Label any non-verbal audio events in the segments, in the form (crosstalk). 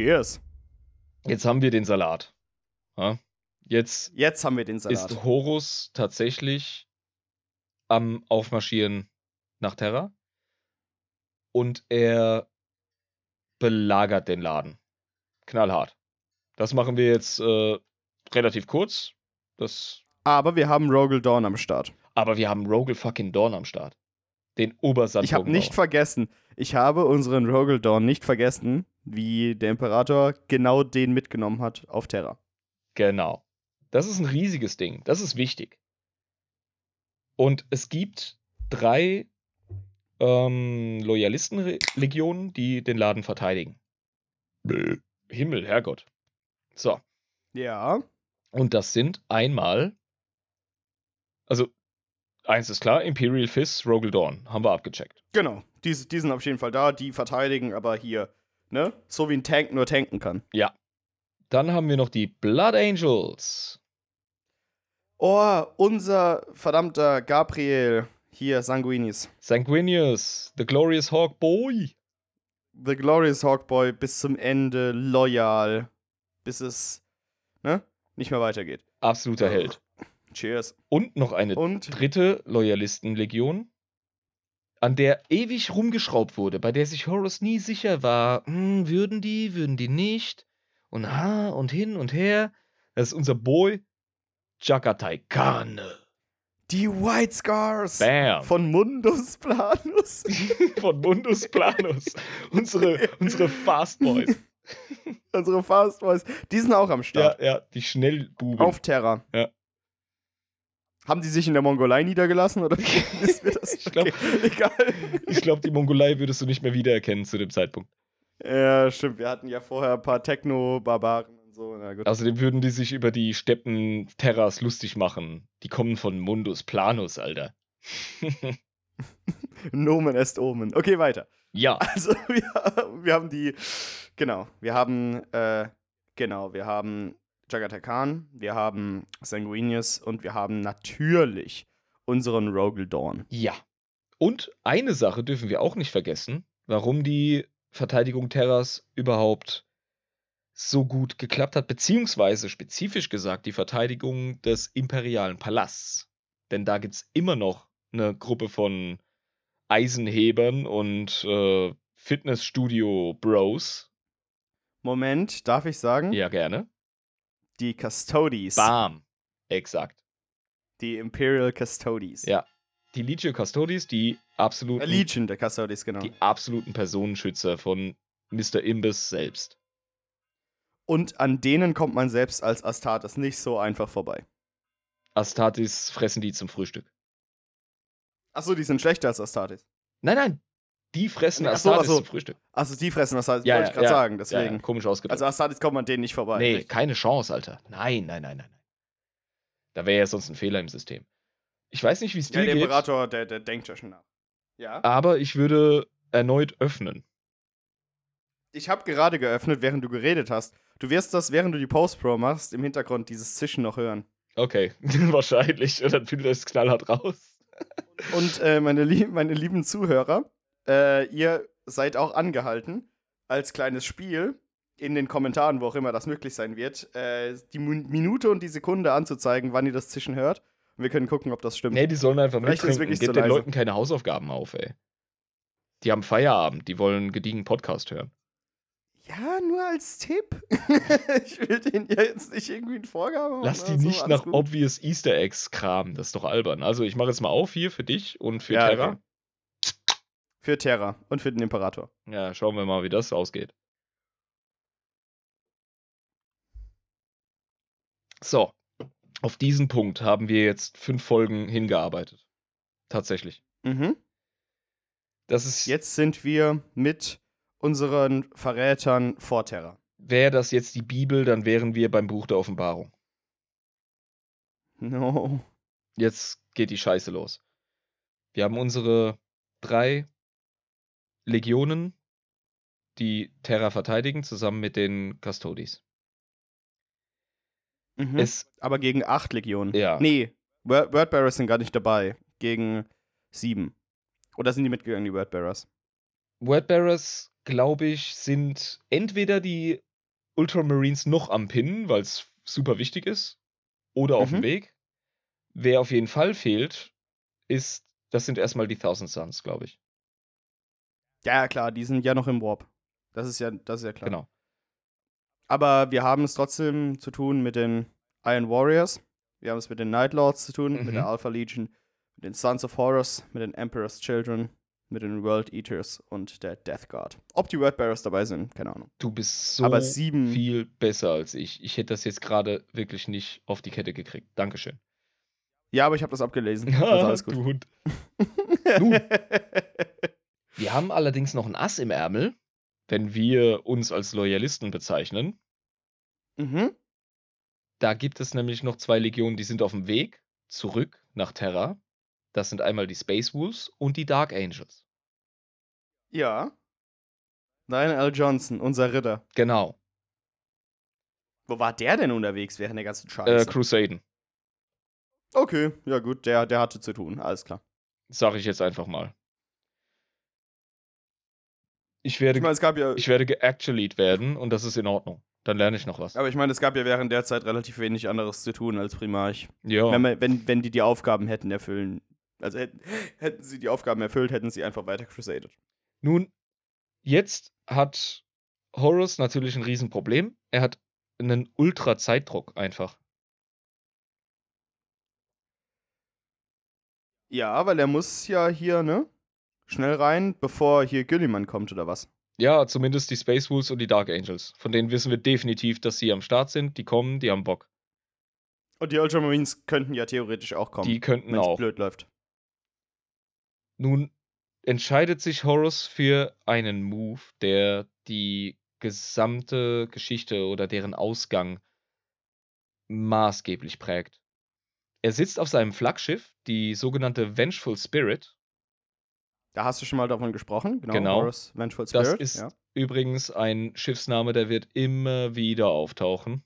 Cheers. jetzt haben wir den Salat. Ja? Jetzt Jetzt haben wir den Salat. ist Horus tatsächlich am Aufmarschieren nach Terra und er belagert den Laden. Knallhart. Das machen wir jetzt äh, relativ kurz. Das, Aber wir haben Rogel Dawn am Start. aber wir haben Rogel fucking Dorn am Start. Den Obersand. Ich habe nicht vergessen, ich habe unseren Rogel Dawn nicht vergessen, wie der Imperator genau den mitgenommen hat auf Terra. Genau. Das ist ein riesiges Ding. Das ist wichtig. Und es gibt drei ähm, Loyalistenlegionen, die den Laden verteidigen. Himmel, Herrgott. So. Ja. Und das sind einmal. Also, eins ist klar: Imperial Fist, Rogel Dawn. Haben wir abgecheckt. Genau. Die, die sind auf jeden Fall da, die verteidigen, aber hier, ne? So wie ein Tank nur tanken kann. Ja. Dann haben wir noch die Blood Angels. Oh, unser verdammter Gabriel. Hier, Sanguinis. Sanguinius, The Glorious Hawk Boy. The Glorious Hawkboy bis zum Ende loyal. Bis es, ne? Nicht mehr weitergeht. Absoluter Held. Cheers. Und noch eine Und dritte Loyalistenlegion, an der ewig rumgeschraubt wurde, bei der sich Horus nie sicher war, hm, würden die, würden die nicht, und ha, und hin und her. Das ist unser Boy Jagatai Kane. die White Scars Bam. von Mundus Planus. (laughs) Von Mundus Planus. unsere, unsere Fast Boys. (laughs) Unsere Fast Boys. Die sind auch am Ja, Start. ja, die Schnellbuben. Auf Terra. Ja. Haben die sich in der Mongolei niedergelassen oder wissen (laughs) wir das? Ich glaub- Okay, egal. Ich glaube, die Mongolei würdest du nicht mehr wiedererkennen zu dem Zeitpunkt. Ja, stimmt. Wir hatten ja vorher ein paar Techno-Barbaren und so. Außerdem würden die sich über die Steppen Terras lustig machen. Die kommen von Mundus Planus, Alter. (laughs) Nomen est Omen. Okay, weiter. ja, (laughs) Also, wir, wir haben die. Genau. Wir haben. Äh, genau. Wir haben Jagata Khan. Wir haben Sanguinius. Und wir haben natürlich unseren Rogel Dawn. ja. Und eine Sache dürfen wir auch nicht vergessen, warum die Verteidigung Terras überhaupt so gut geklappt hat, beziehungsweise spezifisch gesagt die Verteidigung des imperialen Palasts. Denn da gibt es immer noch eine Gruppe von Eisenhebern und äh, Fitnessstudio-Bros. Moment, darf ich sagen? Ja, gerne. Die Custodies. Bam. Exakt. Die Imperial Custodies. Ja. Die Legio Custodes, die absoluten, Äh, Legion der Custodies, genau. die absoluten Personenschützer von Mr. Imbiss selbst. Und an denen kommt man selbst als Astartes nicht so einfach vorbei. Astartes fressen die zum Frühstück. Achso, die sind schlechter als Astartes. Nein, nein. Die fressen Ach so, Astartes ach so. zum Frühstück. Achso, die fressen Astartes, Ja, wollte ja, ich gerade ja. sagen, deswegen. ja, komisch ausgedrückt. Also Astartes kommt man denen nicht vorbei. nee, Richtig. keine Chance, Alter. Nein, nein, nein, nein, nein. Da wäre ja sonst ein Fehler im System. Ich weiß nicht, wie es dir der geht, Imperator, der, der denkt ja schon nach. Ja. aber ich würde erneut öffnen. Ich habe gerade geöffnet, während du geredet hast. Du wirst das, während du die Post-Pro machst, im Hintergrund dieses Zischen noch hören. Okay, (laughs) wahrscheinlich. Und dann findet er es knallhart raus. Und äh, meine, lieb meine lieben Zuhörer, äh, ihr seid auch angehalten, als kleines Spiel in den Kommentaren, wo auch immer das möglich sein wird, äh, die Minute und die Sekunde anzuzeigen, wann ihr das Zischen hört. Und wir können gucken, ob das stimmt. Nee, die sollen einfach Vielleicht mittrinken. Gebt den leise. Leuten keine Hausaufgaben auf, ey. Die haben Feierabend, die wollen einen gediegen Podcast hören. Ja, nur als Tipp. (laughs) ich will denen ja jetzt nicht irgendwie eine Vorgabe machen. Lass die so, nicht nach gut. obvious Easter Eggs kramen, das ist doch albern. Also ich mache jetzt mal auf hier für dich und für Ja, Terra. okay. Für Terra und für den Imperator. Ja, schauen wir mal, wie das ausgeht. So, auf diesen Punkt haben wir jetzt fünf Folgen hingearbeitet. Tatsächlich. Mhm. Das ist, Jetzt sind wir mit unseren Verrätern vor Terra. wäre das jetzt die Bibel, dann wären wir beim Buch der Offenbarung. No. Jetzt geht die Scheiße los. Wir haben unsere drei Legionen, die Terra verteidigen, zusammen mit den Custodes. Mhm. Es, Aber gegen acht Legionen. Ja. Nee, Word- Wordbearers sind gar nicht dabei. Gegen sieben. Oder sind die mitgegangen, die Wordbearers? Wordbearers glaube ich, sind entweder die Ultramarines noch am Pinnen, weil es super wichtig ist, oder auf dem Mhm. Weg. Wer auf jeden Fall fehlt, ist, das sind erstmal die Thousand Suns, glaube ich. Ja, klar, die sind ja noch im Warp. Das ist ja, das ist ja klar. Genau. Aber wir haben es trotzdem zu tun mit den Iron Warriors. Wir haben es mit den Night Lords zu tun, Mhm. mit der Alpha Legion, mit den Sons of Horus, mit den Emperor's Children, mit den World Eaters und der Death Guard. Ob die Wordbearers dabei sind, keine Ahnung. Du bist so Aber sieben. viel besser als ich. Ich hätte das jetzt gerade wirklich nicht auf die Kette gekriegt. Dankeschön. Ja, aber ich habe das abgelesen. (laughs) Also alles gut. du Hund. (laughs) Nun. Wir haben allerdings noch ein Ass im Ärmel, wenn wir uns als Loyalisten bezeichnen. mhm. Da gibt es nämlich noch zwei Legionen, die sind auf dem Weg zurück nach Terra. Das sind einmal die Space Wolves und die Dark Angels. Ja. Ryan L. Johnson, unser Ritter. Genau. Wo war der denn unterwegs während der ganzen Äh, Scheiße? Crusaden, okay, ja gut, der, der hatte zu tun, alles klar. sage ich jetzt einfach mal. Ich werde, Ich meine, es gab ja, ich werde geactualied werden und das ist in Ordnung. Dann lerne ich noch was. aber ich meine, es gab ja während der Zeit relativ wenig anderes zu tun als Primarch. Ja. Wenn, man, wenn, wenn die die Aufgaben hätten erfüllen, also hätten, hätten sie die Aufgaben erfüllt, hätten sie einfach weiter crusadet. Nun, jetzt hat Horus natürlich ein Riesenproblem. Er hat einen Ultra-Zeitdruck einfach. Ja, weil er muss ja hier, ne? Schnell rein, bevor hier Gilliman kommt, oder was? Ja, zumindest die Space Wolves und die Dark Angels. Von denen wissen wir definitiv, dass sie am Start sind. Die kommen, die haben Bock. Und die Ultramarines könnten ja theoretisch auch kommen, Die könnten wenn es auch. blöd läuft. Nun entscheidet sich Horus für einen Move, der die gesamte Geschichte oder deren Ausgang maßgeblich prägt. Er sitzt auf seinem Flaggschiff, die sogenannte Vengeful Spirit. Da hast du schon mal davon gesprochen, genau. Genau. Horus Vengeful Das Spirit. ist ja. übrigens ein Schiffsname, der wird immer wieder auftauchen.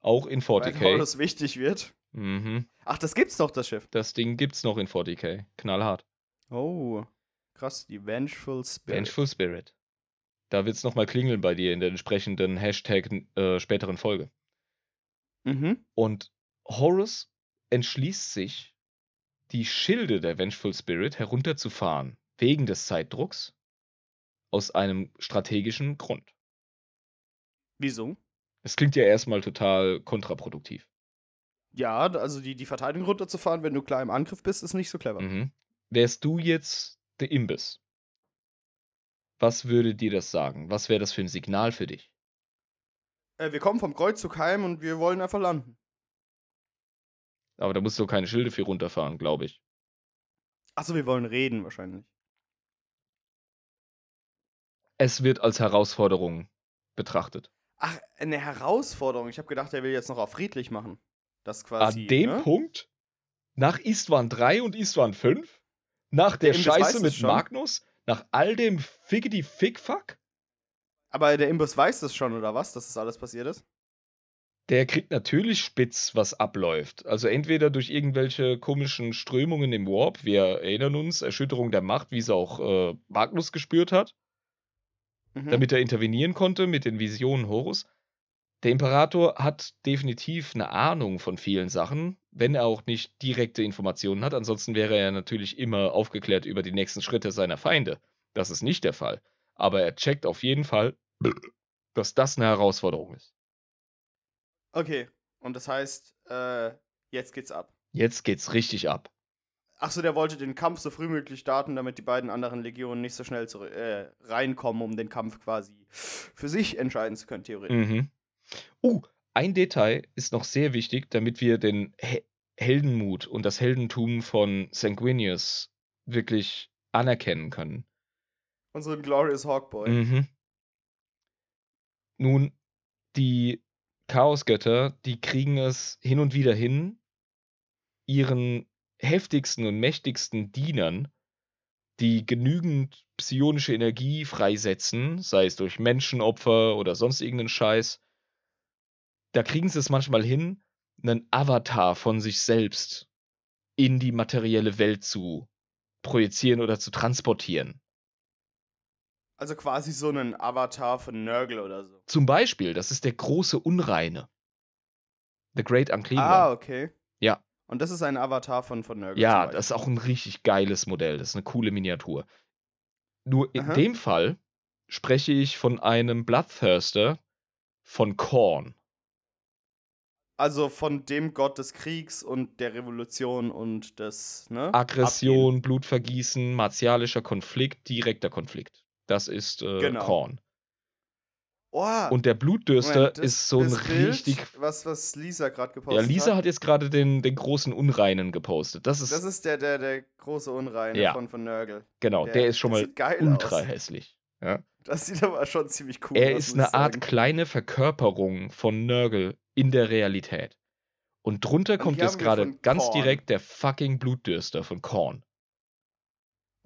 Auch in Weil 40k. Horus wichtig wird. Mhm. Ach, das gibt's doch, das Schiff. Das Ding gibt's noch in 40k. Knallhart. Oh, krass, die Vengeful Spirit. Vengeful Spirit. Da wird's nochmal klingeln bei dir in der entsprechenden Hashtag äh, späteren Folge. Mhm. Und Horus entschließt sich, die Schilde der Vengeful Spirit herunterzufahren, wegen des Zeitdrucks, aus einem strategischen Grund. Wieso? Es klingt ja erstmal total kontraproduktiv. Ja, also die, die Verteidigung runterzufahren, wenn du klar im Angriff bist, ist nicht so clever. Mhm. Wärst du jetzt der Imbiss? Was würde dir das sagen? Was wäre das für ein Signal für dich? Äh, wir kommen vom Kreuzzug heim und wir wollen einfach landen. Aber da musst du keine Schilde für runterfahren, glaube ich. Achso, wir wollen reden wahrscheinlich. Es wird als Herausforderung betrachtet. Ach, eine Herausforderung. Ich habe gedacht, er will jetzt noch auf friedlich machen. Das quasi. An dem ne? Punkt, nach Istvan 3 und Istvan 5, nach der, Der Scheiße mit. Magnus, nach all dem Figgity Fickfuck, Aber der Imbiss weiß das schon, oder was, dass das alles passiert ist? Der kriegt natürlich spitz, was abläuft. Also entweder durch irgendwelche komischen Strömungen im Warp, wir erinnern uns, Erschütterung der Macht, wie es auch äh, Magnus gespürt hat, Mhm. damit er intervenieren konnte mit den Visionen Horus. Der Imperator hat definitiv eine Ahnung von vielen Sachen, wenn er auch nicht direkte Informationen hat. Ansonsten wäre er natürlich immer aufgeklärt über die nächsten Schritte seiner Feinde. Das ist nicht der Fall. Aber er checkt auf jeden Fall, dass das eine Herausforderung ist. Okay. Und das heißt, äh, jetzt geht's ab. Jetzt geht's richtig ab. Achso, der wollte den Kampf so früh möglich starten, damit die beiden anderen Legionen nicht so schnell zurück, äh, reinkommen, um den Kampf quasi für sich entscheiden zu können, theoretisch. Mhm. Uh, ein Detail ist noch sehr wichtig, damit wir den He Heldenmut und das Heldentum von Sanguinius wirklich anerkennen können. Unseren Glorious Hawkboy. Mhm. Nun, die Chaosgötter, die kriegen es hin und wieder hin, ihren heftigsten und mächtigsten Dienern, die genügend psionische Energie freisetzen, sei es durch Menschenopfer oder sonst irgendeinen Scheiß, da kriegen sie es manchmal hin, einen Avatar von sich selbst in die materielle Welt zu projizieren oder zu transportieren. Also quasi so ein Avatar von Nurgle oder so. Zum Beispiel, das ist der große Unreine. The Great Unclean Ah, okay. Ja. Und das ist ein Avatar von, von Nurgle. Ja, das ist auch ein richtig geiles Modell. Das ist eine coole Miniatur. Nur in Aha. dem Fall spreche ich von einem Bloodthirster von Korn. Also von dem Gott des Kriegs und der Revolution und des, ne? Aggression, Blutvergießen, martialischer Konflikt, direkter Konflikt. Das ist äh, Genau. Korn. Oh, Und der Blutdürster Moment, das- ist so ein Bild, richtig. Was, was Lisa gerade gepostet Ja, hat. Lisa hat jetzt gerade den, den großen Unreinen gepostet. Das ist, Das ist der, der, der große Unreine Ja. von, von Nurgle. genau, der, der- ist schon mal ultra aus. hässlich. Ja? Das sieht aber schon ziemlich cool Er aus. ist muss eine Art kleine Verkörperung von Nurgle in der Realität. Und drunter Und kommt jetzt gerade ganz Korn. direkt der fucking Blutdürster von Korn.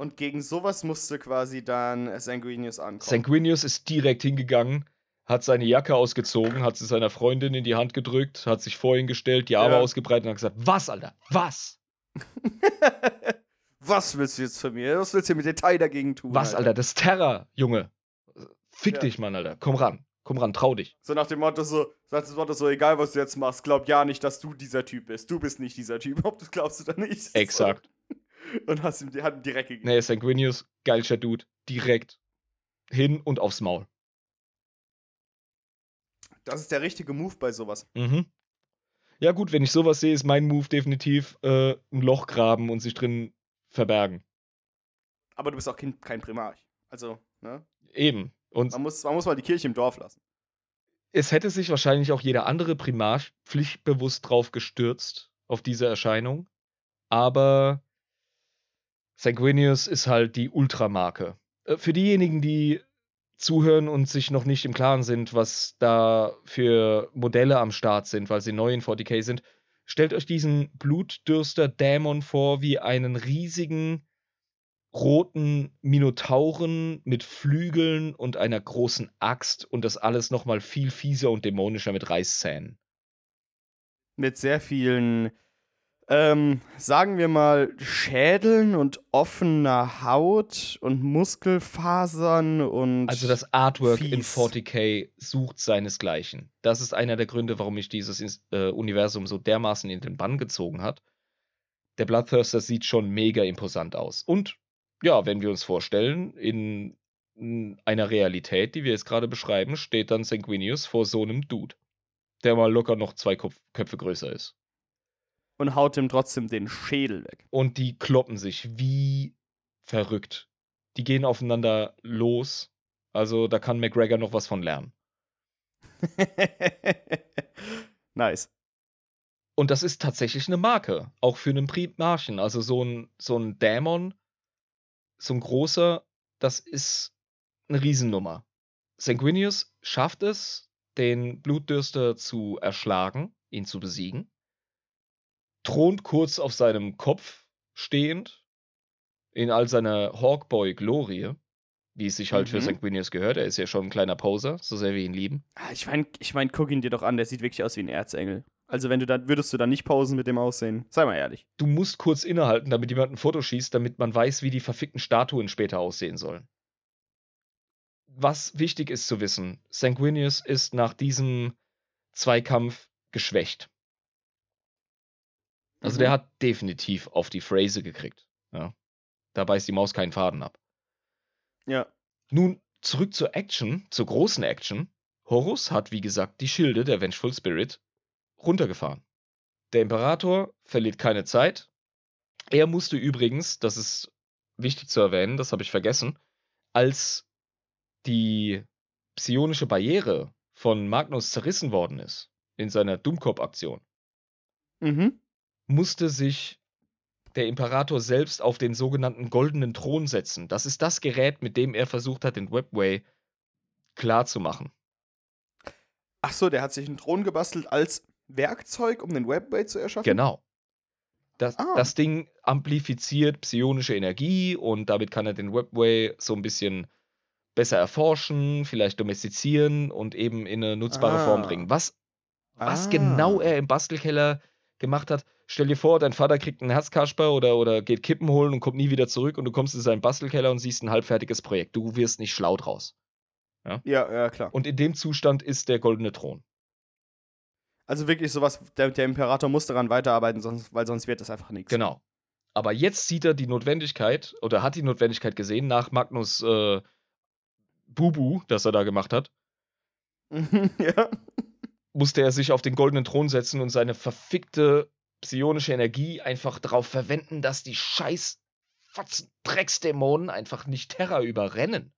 Und gegen sowas musste quasi dann Sanguinius ankommen. Sanguinius ist direkt hingegangen, hat seine Jacke ausgezogen, hat sie seiner Freundin in die Hand gedrückt, hat sich vor ihn gestellt, die Arme Ja. ausgebreitet und hat gesagt: Was, Alter? Was? (laughs) was willst du jetzt von mir? Was willst du mit Detail dagegen tun? Was, Alter? Das ist Terror, Junge. Fick Ja. dich, Mann, Alter. Komm ran. Komm ran, trau dich. So nach dem Motto so, nach dem Motto so, egal was du jetzt machst, glaub ja nicht, dass du dieser Typ bist. Du bist nicht dieser Typ, (laughs) ob du glaubst oder nicht. Exakt. Und hast ihm, hat ihm direkt gegeben. Nee, Sanguinius, geilster Dude. Direkt hin und aufs Maul. Das ist der richtige Move bei sowas. Mhm. Ja, gut, wenn ich sowas sehe, ist mein Move definitiv äh, ein Loch graben und sich drin verbergen. Aber du bist auch kein, kein Primarch. Also, ne? Eben. Und Man muss, man muss mal die Kirche im Dorf lassen. es hätte sich wahrscheinlich auch jeder andere Primarch pflichtbewusst drauf gestürzt, auf diese Erscheinung. Aber Sanguinius ist halt die Ultramarke. Äh, Für diejenigen, die zuhören und sich noch nicht im Klaren sind, was da für Modelle am Start sind, weil sie neu in 40k sind, stellt euch diesen Blutdürster-Dämon vor wie einen riesigen roten Minotauren mit Flügeln und einer großen Axt und das alles nochmal viel fieser und dämonischer mit Reißzähnen. Mit sehr vielen, ähm, sagen wir mal, Schädeln und offener Haut und Muskelfasern und. Also das Artwork in fies. 40k sucht seinesgleichen. Das ist einer der Gründe, warum mich dieses äh, Universum so dermaßen in den Bann gezogen hat. Der Bloodthirster sieht schon mega imposant aus. Und ja, wenn wir uns vorstellen, in in einer Realität, die wir jetzt gerade beschreiben, steht dann Sanguinius vor so einem Dude, der mal locker noch zwei Kopf Köpfe größer ist. Und haut ihm trotzdem den Schädel weg. Und die kloppen sich wie verrückt. Die gehen aufeinander los. Also da kann McGregor noch was von lernen. (laughs) nice. Und das ist tatsächlich eine Marke, auch für einen Primarchen. Also so ein, so ein Dämon, so ein großer, das ist eine Riesennummer. Sanguinius schafft es, den Blutdürster zu erschlagen, ihn zu besiegen, thront kurz auf seinem Kopf stehend, in all seiner Hawkboy-Glorie, wie es sich halt für Mhm. Sanguinius gehört. Er ist ja schon ein kleiner Poser, so sehr wir ihn lieben. Ah, Ich meine, ich mein, guck ihn dir doch an, der sieht wirklich aus wie ein Erzengel. Also wenn du da, würdest du dann nicht pausen mit dem Aussehen? Sei mal ehrlich. du musst kurz innehalten, damit jemand ein Foto schießt, damit man weiß, wie die verfickten Statuen später aussehen sollen. Was wichtig ist zu wissen, Sanguinius ist nach diesem Zweikampf geschwächt. Also Mhm. der hat definitiv auf die Phrase gekriegt. Ja. Da beißt die Maus keinen Faden ab. Ja. Nun zurück zur Action, zur großen Action. Horus hat, wie gesagt, die Schilde der Vengeful Spirit runtergefahren. Der Imperator verliert keine Zeit. Er musste übrigens, das ist wichtig zu erwähnen, das habe ich vergessen, als die psionische Barriere von Magnus zerrissen worden ist in seiner Dummkopf-Aktion, Mhm. Musste sich der Imperator selbst auf den sogenannten goldenen Thron setzen. Das ist das Gerät, mit dem er versucht hat, den Webway klarzumachen. Ach so, der hat sich einen Thron gebastelt als Werkzeug, um den Webway zu erschaffen? Genau. Das, Ah. das Ding amplifiziert psionische Energie und damit kann er den Webway so ein bisschen besser erforschen, vielleicht domestizieren und eben in eine nutzbare Form Ah. bringen. Was, was Ah. genau er im Bastelkeller gemacht hat, Stell dir vor, dein Vater kriegt einen Herzkasper oder, oder geht Kippen holen und kommt nie wieder zurück und du kommst in seinen Bastelkeller und siehst ein halbfertiges Projekt. Du wirst nicht schlau draus. Ja, ja, klar. Und in dem Zustand ist der goldene Thron. Also wirklich sowas, der, der Imperator muss daran weiterarbeiten, sonst, weil sonst wird das einfach nichts. Genau. Aber jetzt sieht er die Notwendigkeit oder hat die Notwendigkeit gesehen nach Magnus äh, Bubu, das er da gemacht hat, (laughs) ja. musste er sich auf den goldenen Thron setzen und seine verfickte psionische Energie einfach darauf verwenden, dass die scheiß Fotzen Drecksdämonen einfach nicht Terra überrennen.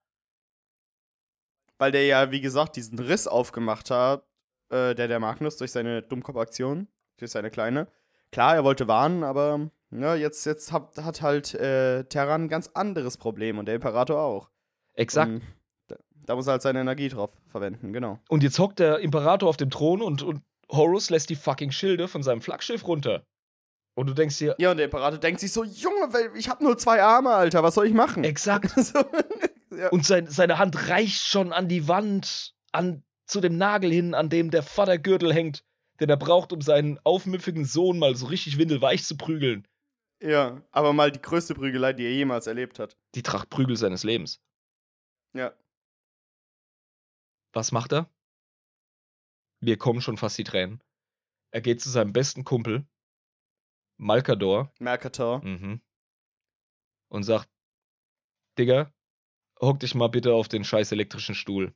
Weil der ja, wie gesagt, diesen Riss aufgemacht hat, äh, der der Magnus durch seine Dummkopf-Aktion, durch seine kleine. Klar, er wollte warnen, aber ja, jetzt, jetzt hat, hat halt äh, Terra ein ganz anderes Problem und der Imperator auch. Exakt. Und da, da muss er halt seine Energie drauf verwenden, genau. Und jetzt hockt der Imperator auf dem Thron und, und Horus lässt die fucking Schilde von seinem Flaggschiff runter. Und du denkst dir, Ja, und der Imperator denkt sich so, Junge, weil ich habe nur zwei Arme, Alter, was soll ich machen? exakt. (laughs) so, (laughs) ja. Und sein, seine Hand reicht schon an die Wand, an, zu dem Nagel hin, an dem der Vatergürtel hängt, den er braucht, um seinen aufmüpfigen Sohn mal so richtig windelweich zu prügeln. ja, aber mal die größte Prügelei, die er jemals erlebt hat. Die Tracht Prügel seines Lebens. Ja. Was macht er? Mir kommen schon fast die Tränen. Er geht zu seinem besten Kumpel, Malkador, Mercator. mhm, und sagt: Digga, hock dich mal bitte auf den scheiß elektrischen Stuhl.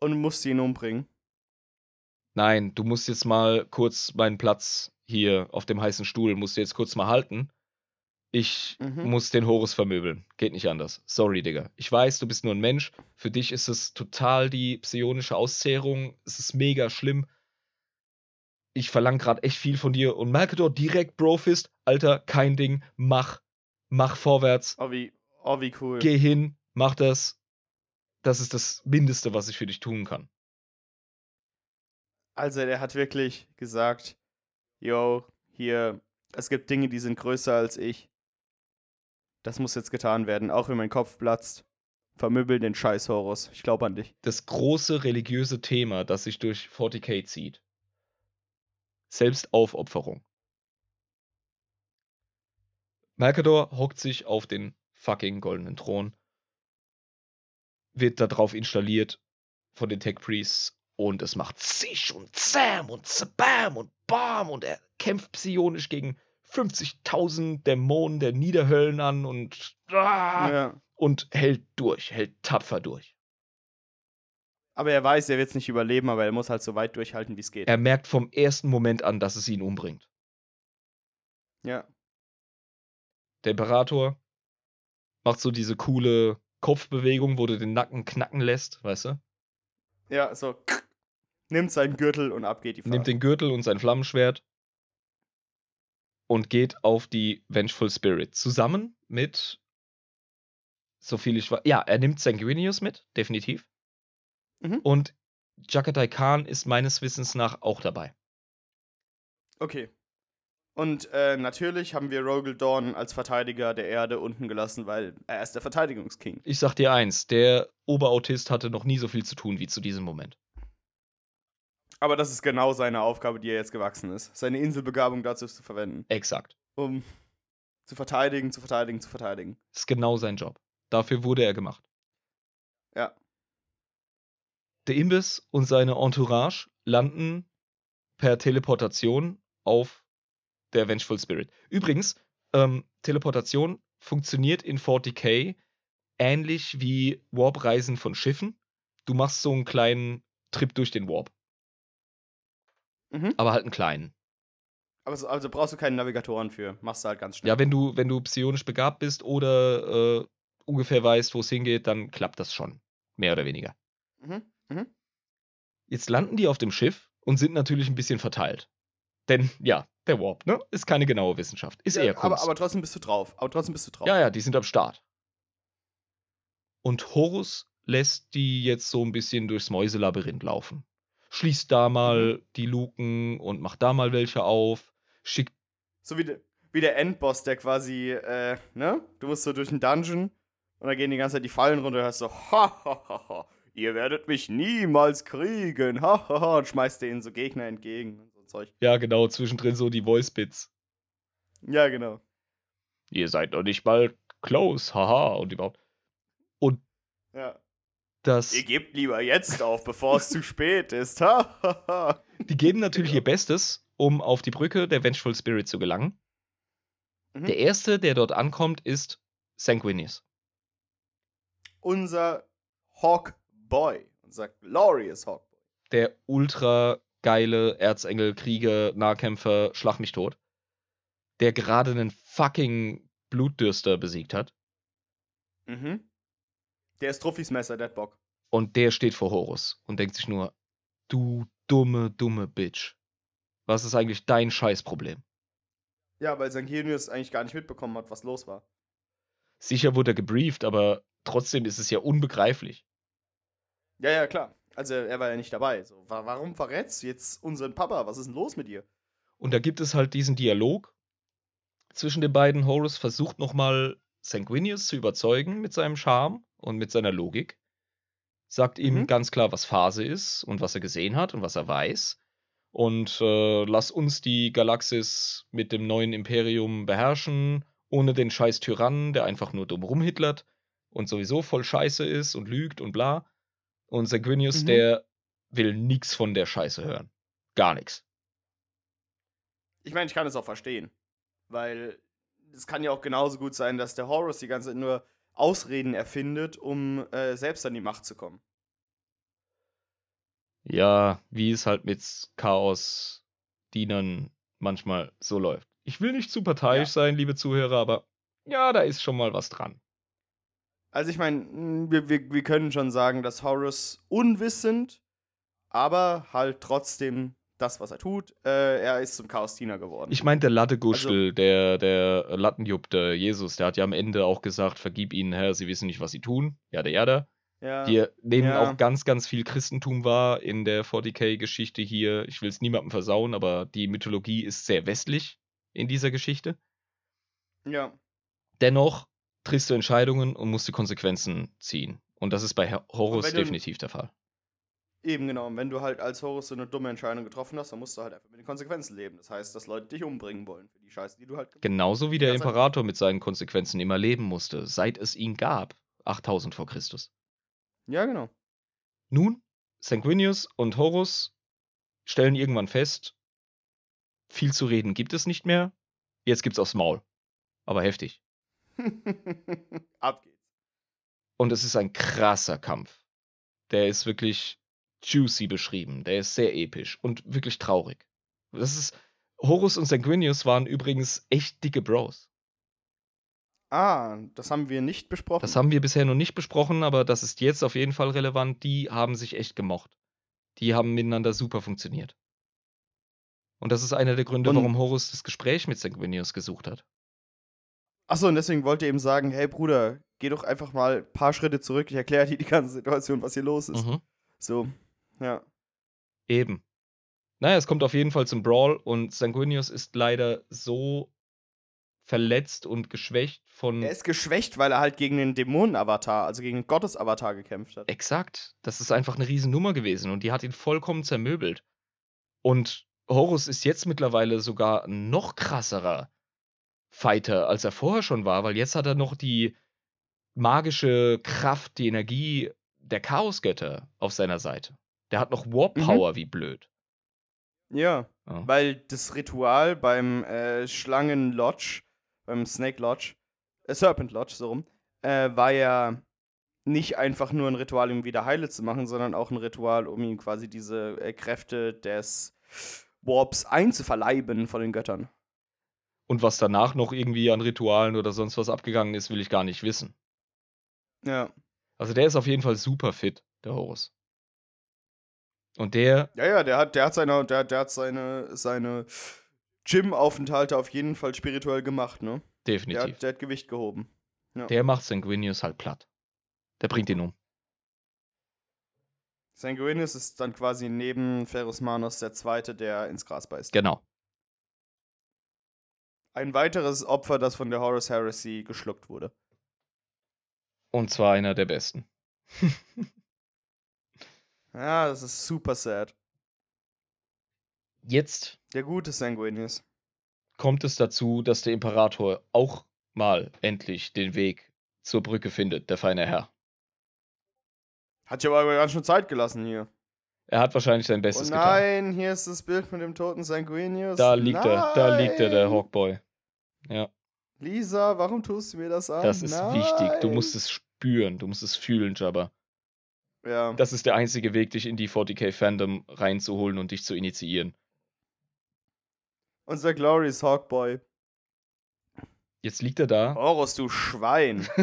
Und musste ihn umbringen. Nein, du musst jetzt mal kurz meinen Platz hier auf dem heißen Stuhl, musst du jetzt kurz mal halten. Ich Mhm. muss den Horus vermöbeln. Geht nicht anders. Sorry, Digga. Ich weiß, du bist nur ein Mensch. Für dich ist es total die psionische Auszehrung. Es ist mega schlimm. Ich verlange gerade echt viel von dir. Und Malkador direkt Brofist. Alter, kein Ding. Mach. Mach vorwärts. Oh, wie, oh, wie cool. Geh hin. Mach das. Das ist das Mindeste, was ich für dich tun kann. Also, der hat wirklich gesagt: Yo, hier, es gibt Dinge, die sind größer als ich. Das muss jetzt getan werden, auch wenn mein Kopf platzt. Vermöbel den Scheiß, Horus. Ich glaube an dich. das große religiöse Thema, das sich durch 40k zieht. Selbstaufopferung. Mercador hockt sich auf den fucking goldenen Thron, wird da drauf installiert von den Tech Priests und es macht Zisch und Zam und Zabam und Bam und er kämpft psionisch gegen 50.000 Dämonen der Niederhöllen an und, ah, Ja. und hält durch, hält tapfer durch. Aber er weiß, er wird es nicht überleben, aber er muss halt so weit durchhalten, wie es geht. Er merkt vom ersten Moment an, dass es ihn umbringt. Ja. Der Imperator macht so diese coole Kopfbewegung, wo du den Nacken knacken lässt, weißt du? Ja, so. Nimmt seinen Gürtel und ab geht die Fahrt. Nimmt den Gürtel und sein Flammenschwert und geht auf die Vengeful Spirit. Zusammen mit, so viel ich weiß, ja, er nimmt Sanguinius mit, definitiv. Mhm. Und Jakatai Khan ist meines Wissens nach auch dabei. Okay. Und äh, natürlich haben wir Rogel Dawn als Verteidiger der Erde unten gelassen, weil er ist der Verteidigungsking. Ich sag dir eins, der Oberautist hatte noch nie so viel zu tun wie zu diesem Moment. Aber das ist genau seine Aufgabe, die er jetzt gewachsen ist. Seine Inselbegabung dazu zu verwenden, Exakt. um zu verteidigen, zu verteidigen, zu verteidigen. Das ist genau sein Job. Dafür wurde er gemacht. Ja. Der Imbiss und seine Entourage landen per Teleportation auf der Vengeful Spirit. Übrigens, ähm, Teleportation funktioniert in 40k ähnlich wie Warp-Reisen von Schiffen. Du machst so einen kleinen Trip durch den Warp, Mhm. aber halt einen kleinen. Aber so, also brauchst du keine Navigatoren für. Machst du halt ganz schnell. Ja, wenn du, wenn du psionisch begabt bist oder äh, ungefähr weißt, wo es hingeht, dann klappt das schon. Mehr oder weniger. Mhm. Mhm. Jetzt landen die auf dem Schiff und sind natürlich ein bisschen verteilt. Denn ja, der Warp, ne? Ist keine genaue Wissenschaft. Ist Ja, eher Kunst. aber, aber trotzdem bist du drauf. Aber trotzdem bist du drauf. ja, ja, die sind am Start. Und Horus lässt die jetzt so ein bisschen durchs Mäuselabyrinth laufen. Schließt da mal Mhm. die Luken und macht da mal welche auf. Schickt. So wie, de, wie der Endboss, der quasi, äh, ne? Du musst so durch einen Dungeon und da gehen die ganze Zeit die Fallen runter und hörst so, ha, ha, ha, ha, ihr werdet mich niemals kriegen, ha, ha, ha, und schmeißt denen so Gegner entgegen und so ein Zeug. Ja, genau, zwischendrin so die Voice-Bits. Ja, genau. Ihr seid noch nicht mal close, haha, und überhaupt. Und Ja. Das. Ihr gebt lieber jetzt auf, bevor es zu (laughs) spät ist. Die geben natürlich Ja. ihr Bestes, um auf die Brücke der Vengeful Spirit zu gelangen. Mhm. Der erste, der dort ankommt, ist Sanguinius. Unser Hawkboy. Unser glorious Hawkboy. Der ultra geile Erzengel, Krieger, Nahkämpfer, Schlag mich tot. Der gerade einen fucking Blutdürster besiegt hat. Mhm. Der ist Truffis Messer, der Bock. Und der steht vor Horus und denkt sich nur, du dumme, dumme Bitch. Was ist eigentlich dein Scheißproblem? Ja, weil Sanguinius eigentlich gar nicht mitbekommen hat, was los war. Sicher wurde er gebrieft, aber trotzdem ist es ja unbegreiflich. Ja, ja, klar. Also er war ja nicht dabei. So, wa warum verrätst du jetzt unseren Papa? Was ist denn los mit dir? Und da gibt es halt diesen Dialog zwischen den beiden. Horus versucht nochmal Sanguinius zu überzeugen mit seinem Charme und mit seiner Logik. Sagt ihm Mhm. ganz klar, was Phase ist und was er gesehen hat und was er weiß. Und äh, lass uns die Galaxis mit dem neuen Imperium beherrschen, ohne den scheiß Tyrannen, der einfach nur dumm rumhitlert und sowieso voll Scheiße ist und lügt und bla. Und Sanguinius, Mhm. der will nix von der Scheiße hören. Gar nichts. Ich meine, ich kann es auch verstehen. Weil es kann ja auch genauso gut sein, dass der Horus die ganze Zeit nur Ausreden erfindet, um äh, selbst an die Macht zu kommen. Ja, wie es halt mit Chaos-Dienern manchmal so läuft. Ich will nicht zu parteiisch Ja. sein, liebe Zuhörer, aber ja, da ist schon mal was dran. Also ich meine, wir, wir, wir können schon sagen, dass Horus unwissend, aber halt trotzdem das, was er tut, äh, er ist zum Chaos-Diener geworden. Ich meine, der Also Latteguschel, der, der Lattenjupp, der Jesus, der hat ja am Ende auch gesagt, vergib ihnen, Herr, sie wissen nicht, was sie tun. Ja, der Jada. ja, Wir nehmen ja. auch ganz, ganz viel Christentum wahr in der 40k-Geschichte hier. Ich will es niemandem versauen, aber die Mythologie ist sehr westlich in dieser Geschichte. ja. Dennoch triffst du Entscheidungen und musst die Konsequenzen ziehen. Und das ist bei Horus definitiv der Fall. Eben genau. Und wenn du halt als Horus so eine dumme Entscheidung getroffen hast, dann musst du halt einfach mit den Konsequenzen leben. Das heißt, dass Leute dich umbringen wollen für die Scheiße, die du halt Genauso wie der Imperator mit seinen Konsequenzen immer leben musste, seit es ihn gab, 8000 vor Christus. Ja, genau. Nun, Sanguinius und Horus stellen irgendwann fest, viel zu reden gibt es nicht mehr, jetzt gibt's aufs Maul. Aber heftig. (laughs) Ab geht's. Und es ist ein krasser Kampf. Der ist wirklich juicy beschrieben, der ist sehr episch und wirklich traurig. Das ist, Horus und Sanguinius waren übrigens echt dicke Bros. Ah, das haben wir nicht besprochen. Das haben wir bisher noch nicht besprochen, aber das ist jetzt auf jeden Fall relevant. Die haben sich echt gemocht. Die haben miteinander super funktioniert. Und das ist einer der Gründe, Und- warum Horus das Gespräch mit Sanguinius gesucht hat. Achso, und deswegen wollte er eben sagen, hey Bruder, geh doch einfach mal ein paar Schritte zurück, ich erkläre dir die ganze Situation, was hier los ist. Mhm. So, ja. Eben. Naja, es kommt auf jeden Fall zum Brawl und Sanguinius ist leider so verletzt und geschwächt von. Er ist geschwächt, weil er halt gegen den Dämonen-Avatar, also gegen den Gottes-Avatar gekämpft hat. Exakt. Das ist einfach eine Riesennummer gewesen und die hat ihn vollkommen zermöbelt. Und Horus ist jetzt mittlerweile sogar ein noch krasserer Fighter, als er vorher schon war, weil jetzt hat er noch die magische Kraft, die Energie der Chaosgötter auf seiner Seite. Der hat noch Warp Mhm. Power wie blöd. Ja, Ja. weil das Ritual beim äh, Schlangen-Lodge, beim Snake-Lodge, äh, Serpent-Lodge, so rum, äh, war ja nicht einfach nur ein Ritual, um wieder heile zu machen, sondern auch ein Ritual, um ihm quasi diese äh, Kräfte des Warps einzuverleiben von den Göttern. Und was danach noch irgendwie an Ritualen oder sonst was abgegangen ist, will ich gar nicht wissen. Ja. Also der ist auf jeden Fall super fit, der Horus. Und der, Ja, ja, der hat, der hat seine, der, der hat seine, seine Gym-Aufenthalte auf jeden Fall spirituell gemacht, ne? Der definitiv, hat, der hat Gewicht gehoben. der macht Sanguinius halt platt. Der bringt ihn um. Sanguinius ist dann quasi neben Ferus Manos der Zweite, der ins Gras beißt. Genau. Ein weiteres Opfer, das von der Horus Heresy geschluckt wurde. Und zwar einer der besten. (laughs) Ja, das ist super sad. Jetzt Der gute Sanguinius. kommt es dazu, dass der Imperator auch mal endlich den Weg zur Brücke findet, der feine Herr. Hat sich aber ganz schön Zeit gelassen hier. Er hat wahrscheinlich sein Oh Bestes getan. nein, hier ist das Bild mit dem toten Sanguinius. Da liegt er, da liegt er, der Nein. Hawkboy. Ja, Lisa, warum tust du mir das an? das ist wichtig. Du musst Nein. es spüren, du musst es fühlen, Jabba. Ja. Das ist der einzige Weg, dich in die 40k-Fandom reinzuholen und dich zu initiieren. Unser Glorious Hawkboy. Jetzt liegt er da. Horus, du Schwein. (laughs)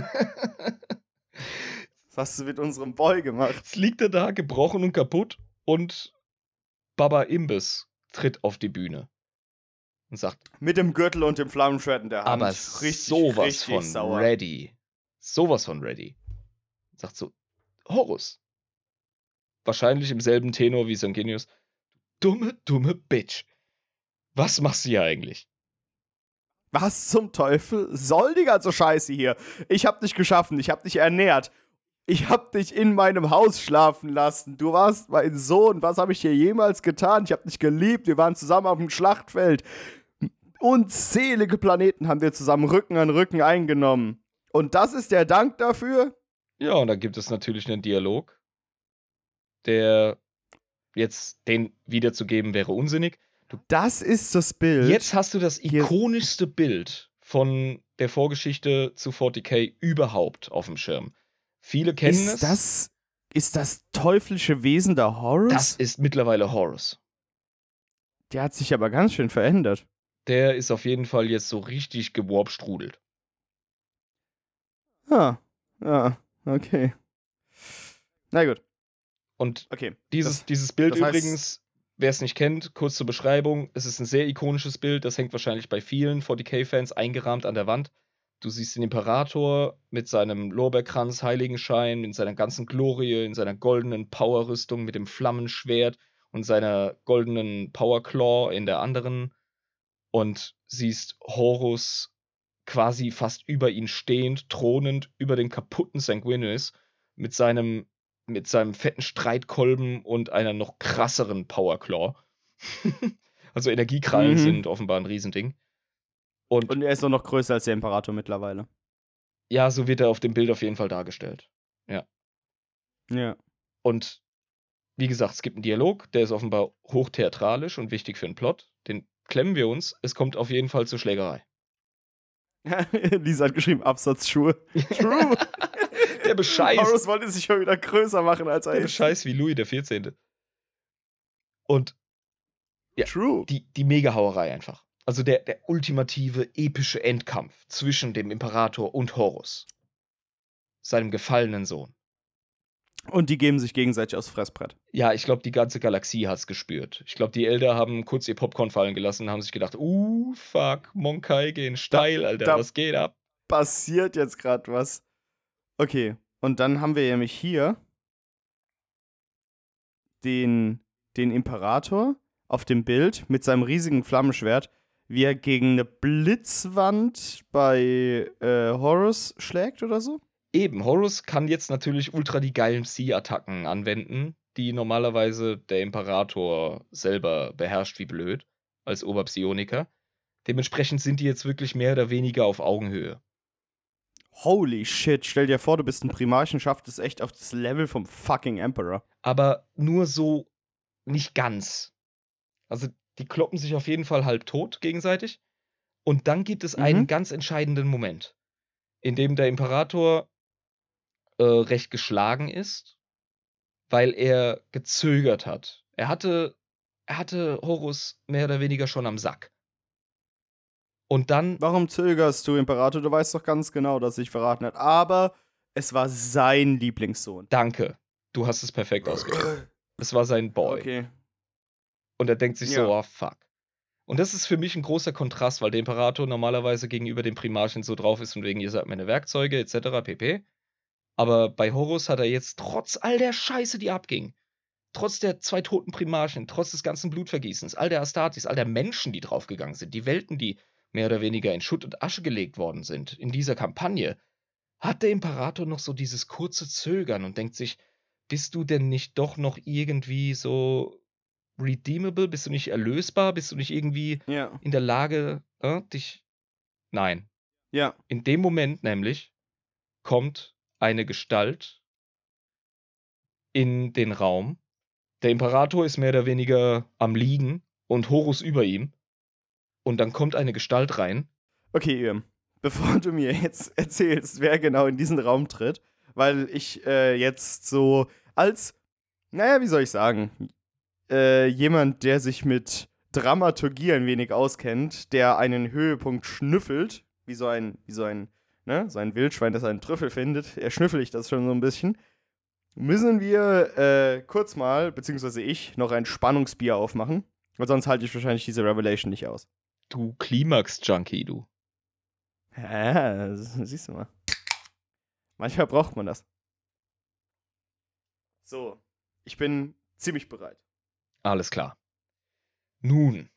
Was hast du mit unserem Boy gemacht? Jetzt liegt er da, gebrochen und kaputt und Baba Imbiss tritt auf die Bühne und sagt, Mit dem Gürtel und dem Flammenschwert in der Hand. aber richtig, sowas richtig von sauer. ready. Sowas von ready. Sagt so, Horus. Wahrscheinlich im selben Tenor wie Sanguinius. Dumme, dumme Bitch. Was machst du hier eigentlich? Was zum Teufel soll die ganze Scheiße hier? Ich hab dich geschaffen, ich hab dich ernährt. Ich hab dich in meinem Haus schlafen lassen. Du warst mein Sohn. Was habe ich dir jemals getan? Ich hab dich geliebt. Wir waren zusammen auf dem Schlachtfeld. Unzählige Planeten haben wir zusammen Rücken an Rücken eingenommen. Und das ist der Dank dafür? Ja, und dann gibt es natürlich einen Dialog, der jetzt den wiederzugeben wäre unsinnig. Das ist das Bild. Jetzt hast du das Hier- ikonischste Bild von der Vorgeschichte zu 40k überhaupt auf dem Schirm. Viele kennen es. ist das ist das teuflische Wesen der Horus? Das ist mittlerweile Horus. der hat sich aber ganz schön verändert. Der ist auf jeden Fall jetzt so richtig gewarpstrudelt. Ah, ja, okay. Na gut, Und okay. dieses, Das- dieses Bild das heißt- übrigens, wer es nicht kennt, kurz zur Beschreibung, es ist ein sehr ikonisches Bild, das hängt wahrscheinlich bei vielen 40k-Fans eingerahmt an der Wand. Du siehst den Imperator mit seinem Lorbeerkranz, Heiligenschein, in seiner ganzen Glorie, in seiner goldenen Powerrüstung mit dem Flammenschwert und seiner goldenen Powerclaw in der anderen und siehst Horus quasi fast über ihn stehend, thronend über dem kaputten Sanguinius mit seinem mit seinem fetten Streitkolben und einer noch krasseren Powerclaw. (laughs) also Energiekrallen Mhm. sind offenbar ein Riesending. Und, Und er ist doch noch größer als der Imperator mittlerweile. ja, so wird er auf dem Bild auf jeden Fall dargestellt. Ja. Und wie gesagt, es gibt einen Dialog, der ist offenbar hochtheatralisch und wichtig für den Plot. Den klemmen wir uns. Es kommt auf jeden Fall zur Schlägerei. (laughs) Lisa hat geschrieben, Absatzschuhe. (laughs) True. Der bescheißt. Horus wollte sich schon wieder größer machen, als er Der ist. bescheißt wie Louis der 14. Und Ja. True. die, die Mega-Hauerei einfach. Also der, der ultimative, epische Endkampf zwischen dem Imperator und Horus. Seinem gefallenen Sohn. Und die geben sich gegenseitig aufs Fressbrett. Ja, ich glaube, die ganze Galaxie hat's gespürt. Ich glaube, die Elder haben kurz ihr Popcorn fallen gelassen und haben sich gedacht, uh, fuck, Monkai gehen steil, Alter, da- was geht ab? Passiert jetzt gerade was. Okay. Und dann haben wir nämlich hier den, den Imperator auf dem Bild mit seinem riesigen Flammenschwert, wie er gegen eine Blitzwand bei äh, Horus schlägt oder so. Eben, Horus kann jetzt natürlich ultra die geilen Sea-Attacken anwenden, die normalerweise der Imperator selber beherrscht wie blöd, als Oberpsioniker. Dementsprechend sind die jetzt wirklich mehr oder weniger auf Augenhöhe. Holy shit, stell dir vor, du bist ein Primarch und schaffst es echt auf das Level vom fucking Emperor. Aber nur so nicht ganz. Also, die kloppen sich auf jeden Fall halb tot gegenseitig. Und dann gibt es einen Mhm. ganz entscheidenden Moment, in dem der Imperator äh, recht geschlagen ist, weil er gezögert hat. Er hatte, er hatte Horus mehr oder weniger schon am Sack. Und dann, Warum zögerst du, Imperator? Du weißt doch ganz genau, dass sich verraten hat. Aber es war sein Lieblingssohn. danke, du hast es perfekt ausgedrückt. Es war sein Boy. Okay. Und er denkt sich Ja. so, oh fuck. Und das ist für mich ein großer Kontrast, weil der Imperator normalerweise gegenüber dem Primarchen so drauf ist, von wegen, ihr seid meine Werkzeuge, etc. pp. Aber bei Horus hat er jetzt trotz all der Scheiße, die abging, trotz der zwei toten Primarchen, trotz des ganzen Blutvergießens, all der Astartes, all der Menschen, die draufgegangen sind, die Welten, die mehr oder weniger in Schutt und Asche gelegt worden sind in dieser Kampagne, hat der Imperator noch so dieses kurze Zögern und denkt sich, bist du denn nicht doch noch irgendwie so redeemable? Bist du nicht erlösbar? Bist du nicht irgendwie Ja. in der Lage, äh, dich. Nein. Ja. In dem Moment nämlich kommt eine Gestalt in den Raum. Der Imperator ist mehr oder weniger am Liegen und Horus über ihm. Und dann kommt eine Gestalt rein. Okay, Irm. (laughs) Bevor du mir jetzt erzählst, wer genau in diesen Raum tritt, weil ich äh, jetzt so als, naja, wie soll ich sagen, äh, jemand, der sich mit Dramaturgie ein wenig auskennt, der einen Höhepunkt schnüffelt, wie so ein, wie so ein, ne, so ein Wildschwein, das einen Trüffel findet, er schnüffel ich das schon so ein bisschen, müssen wir äh, kurz mal, beziehungsweise ich, noch ein Spannungsbier aufmachen, weil sonst halte ich wahrscheinlich diese Revelation nicht aus. Du Klimax-Junkie, du. Ja, (laughs) siehst du mal. Manchmal braucht man das. So, ich bin ziemlich bereit. Alles klar. Nun,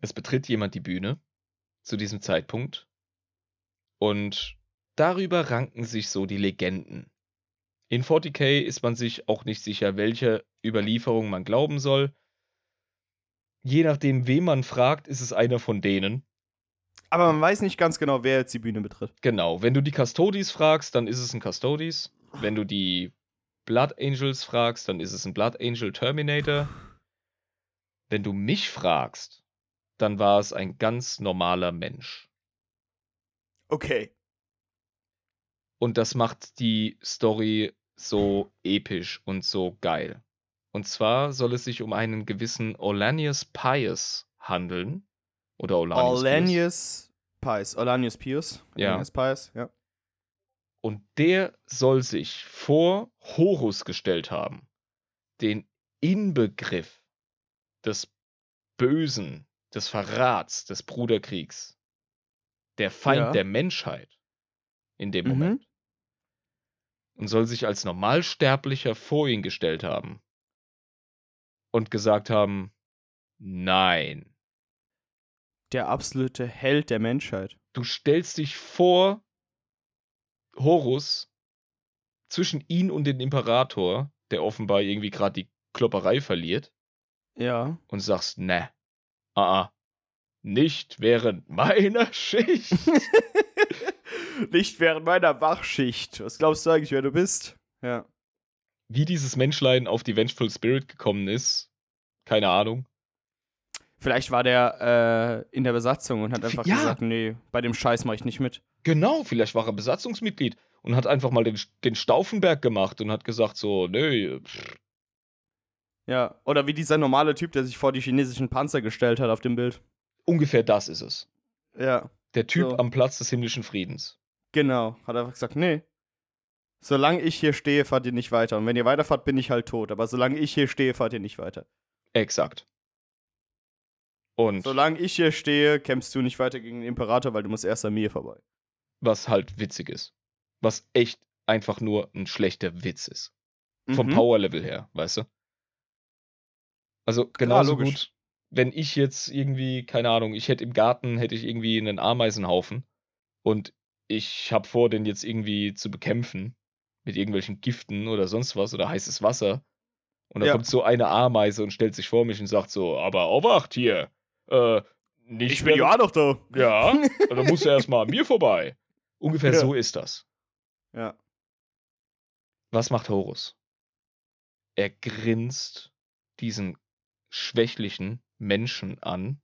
es betritt jemand die Bühne zu diesem Zeitpunkt und darüber ranken sich so die Legenden. In 40k ist man sich auch nicht sicher, welcher Überlieferung man glauben soll. Je nachdem, wen man fragt, ist es einer von denen. Aber man weiß nicht ganz genau, wer jetzt die Bühne betritt. Genau, wenn du die Custodes fragst, dann ist es ein Custodes. Wenn du die Blood Angels fragst, dann ist es ein Blood Angel Terminator. Wenn du mich fragst, dann war es ein ganz normaler Mensch. Okay. Und das macht die Story so episch und so geil. Und zwar soll es sich um einen gewissen Olanius Pius handeln. Oder Olanius. Pius. Olanius Pius. Olanius Pius. Ja. Olanius Pius, ja. Und der soll sich vor Horus gestellt haben. Den Inbegriff des Bösen, des Verrats, des Bruderkriegs. Der Feind Ja. der Menschheit. In dem Mhm. Moment. Und soll sich als Normalsterblicher vor ihn gestellt haben. Und gesagt haben, nein. Der absolute Held der Menschheit. Du stellst dich vor Horus zwischen ihn und den Imperator, der offenbar irgendwie gerade die Klopperei verliert, Ja. und sagst, ne, ah, ah, nicht während (laughs) meiner Schicht. (laughs) Nicht während meiner Wachschicht. Was glaubst du eigentlich, wer du bist? Ja. Wie dieses Menschlein auf die Vengeful Spirit gekommen ist, keine Ahnung. Vielleicht war der äh, in der Besatzung und hat einfach Ja. gesagt, nee, bei dem Scheiß mache ich nicht mit. Genau, vielleicht war er Besatzungsmitglied und hat einfach mal den, den Stauffenberg gemacht und hat gesagt so, nö, pff, Ja. Oder wie dieser normale Typ, der sich vor die chinesischen Panzer gestellt hat auf dem Bild. ungefähr das ist es. Ja. Der Typ So. am Platz des himmlischen Friedens. Genau. Hat einfach gesagt, nee. Solange ich hier stehe, fahrt ihr nicht weiter. Und wenn ihr weiterfahrt, bin ich halt tot. Aber solange ich hier stehe, fahrt ihr nicht weiter. Exakt. Und Solange ich hier stehe, kämpfst du nicht weiter gegen den Imperator, weil du musst erst an mir vorbei. was halt witzig ist. Was echt einfach nur ein schlechter Witz ist. Vom Mhm. Power-Level her, weißt du? Also genauso logisch. gut, wenn ich jetzt irgendwie, keine Ahnung, ich hätte im Garten, hätte ich irgendwie einen Ameisenhaufen und ich habe vor, den jetzt irgendwie zu bekämpfen mit irgendwelchen Giften oder sonst was oder heißes Wasser. Und dann Ja. kommt so eine Ameise und stellt sich vor mich und sagt so, aber Obacht hier, äh, nicht Ich bin ja auch noch da. Ja, (laughs) dann musst du erstmal an mir vorbei. Ungefähr Ja. so ist das. Ja. Was macht Horus? Er grinst diesen schwächlichen Menschen an.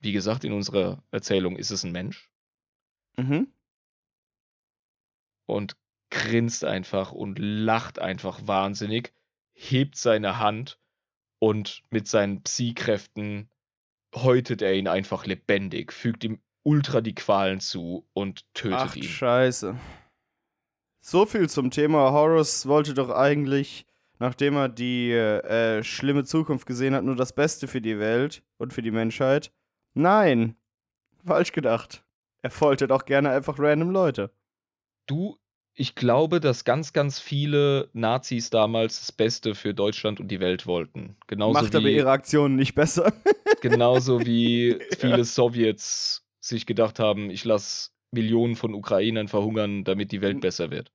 Wie gesagt, in unserer Erzählung ist es ein Mensch. Mhm. Und grinst einfach und lacht einfach wahnsinnig, hebt seine Hand und mit seinen Psi-Kräften häutet er ihn einfach lebendig, fügt ihm ultra die Qualen zu und tötet Ach, ihn. scheiße. So viel zum Thema. Horus wollte doch eigentlich, nachdem er die äh, schlimme Zukunft gesehen hat, nur das Beste für die Welt und für die Menschheit. Nein. Falsch gedacht. Er foltert auch gerne einfach random Leute. Du, ich glaube, dass ganz, ganz viele Nazis damals das Beste für Deutschland und die Welt wollten. Genauso Macht aber wie, ihre Aktionen nicht besser. (laughs) genauso wie viele Sowjets sich gedacht haben, ich lasse Millionen von Ukrainern verhungern, damit die Welt besser wird.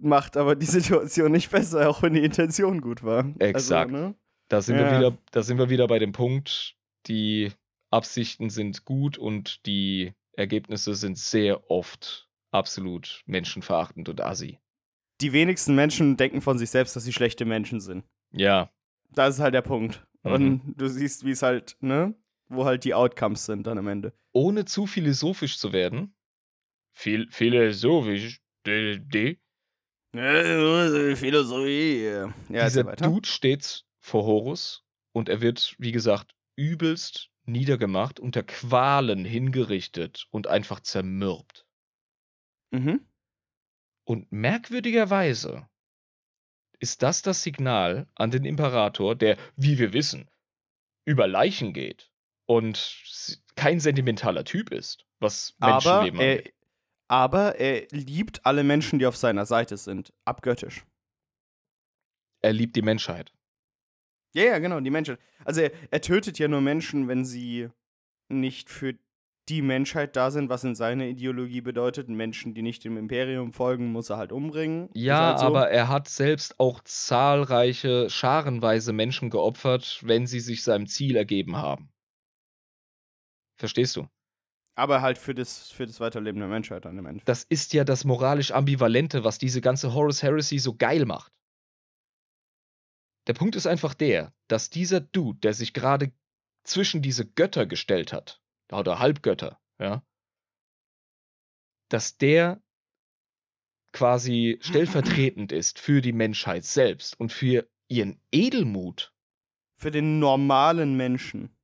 Macht aber die Situation nicht besser, auch wenn die Intention gut war. Exakt. Also, ne? Da sind, Ja. wir wieder, da sind wir wieder bei dem Punkt, die Absichten sind gut und die Ergebnisse sind sehr oft absolut menschenverachtend und assi. Die wenigsten Menschen denken von sich selbst, dass sie schlechte Menschen sind. Ja, Das ist halt der Punkt. Mhm. Und du siehst, wie es halt, ne? Wo halt die Outcomes sind dann am Ende. ohne zu philosophisch zu werden. Viel, philosophisch. d- d- Philosophie. Ja, Dieser. Dude steht vor Horus und er wird, wie gesagt, übelst niedergemacht, unter Qualen hingerichtet und einfach zermürbt. Mhm. Und merkwürdigerweise ist das das Signal an den Imperator, der, wie wir wissen, über Leichen geht und kein sentimentaler Typ ist, was Aber Menschenleben er, angeht. aber er liebt alle Menschen, die auf seiner Seite sind. Abgöttisch. Er liebt die Menschheit. Ja, ja, genau, die Menschen. Also er, er tötet ja nur Menschen, wenn sie nicht für die Menschheit da sind, was in seiner Ideologie bedeutet. Menschen, die nicht dem Imperium folgen, muss er halt umbringen. Ja, halt so. aber er hat selbst auch zahlreiche, scharenweise Menschen geopfert, wenn sie sich seinem Ziel ergeben haben. Verstehst du? Aber halt für das, für das Weiterleben der Menschheit dann im Endeffekt. Das ist ja das moralisch Ambivalente, was diese ganze Horus Heresy so geil macht. Der Punkt ist einfach der, dass dieser Dude, der sich gerade zwischen diese Götter gestellt hat, oder Halbgötter, ja, dass der quasi stellvertretend ist für die Menschheit selbst und für ihren Edelmut, Für den normalen Menschen.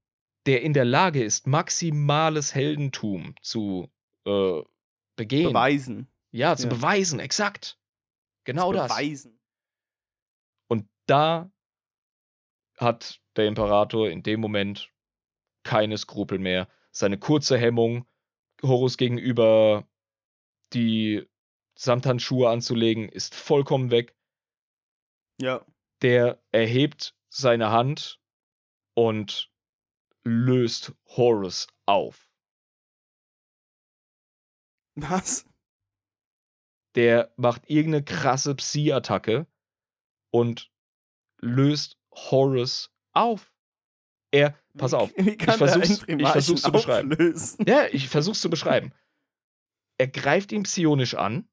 der in der Lage ist, maximales Heldentum zu äh, begehen. Beweisen. ja, zu Ja. beweisen, exakt. Genau zu das. Beweisen. Und da hat der Imperator in dem Moment keine Skrupel mehr. Seine kurze Hemmung, Horus gegenüber die Samthandschuhe anzulegen, ist vollkommen weg. Ja. Der erhebt seine Hand und löst Horus auf. Was? Der macht irgendeine krasse Psi-Attacke und löst Horus auf. Er, pass Wie- auf, Wie kann er versuch's- ich versuch's zu beschreiben. auflösen? Ja, ich versuch's zu beschreiben. Er greift ihn psionisch an,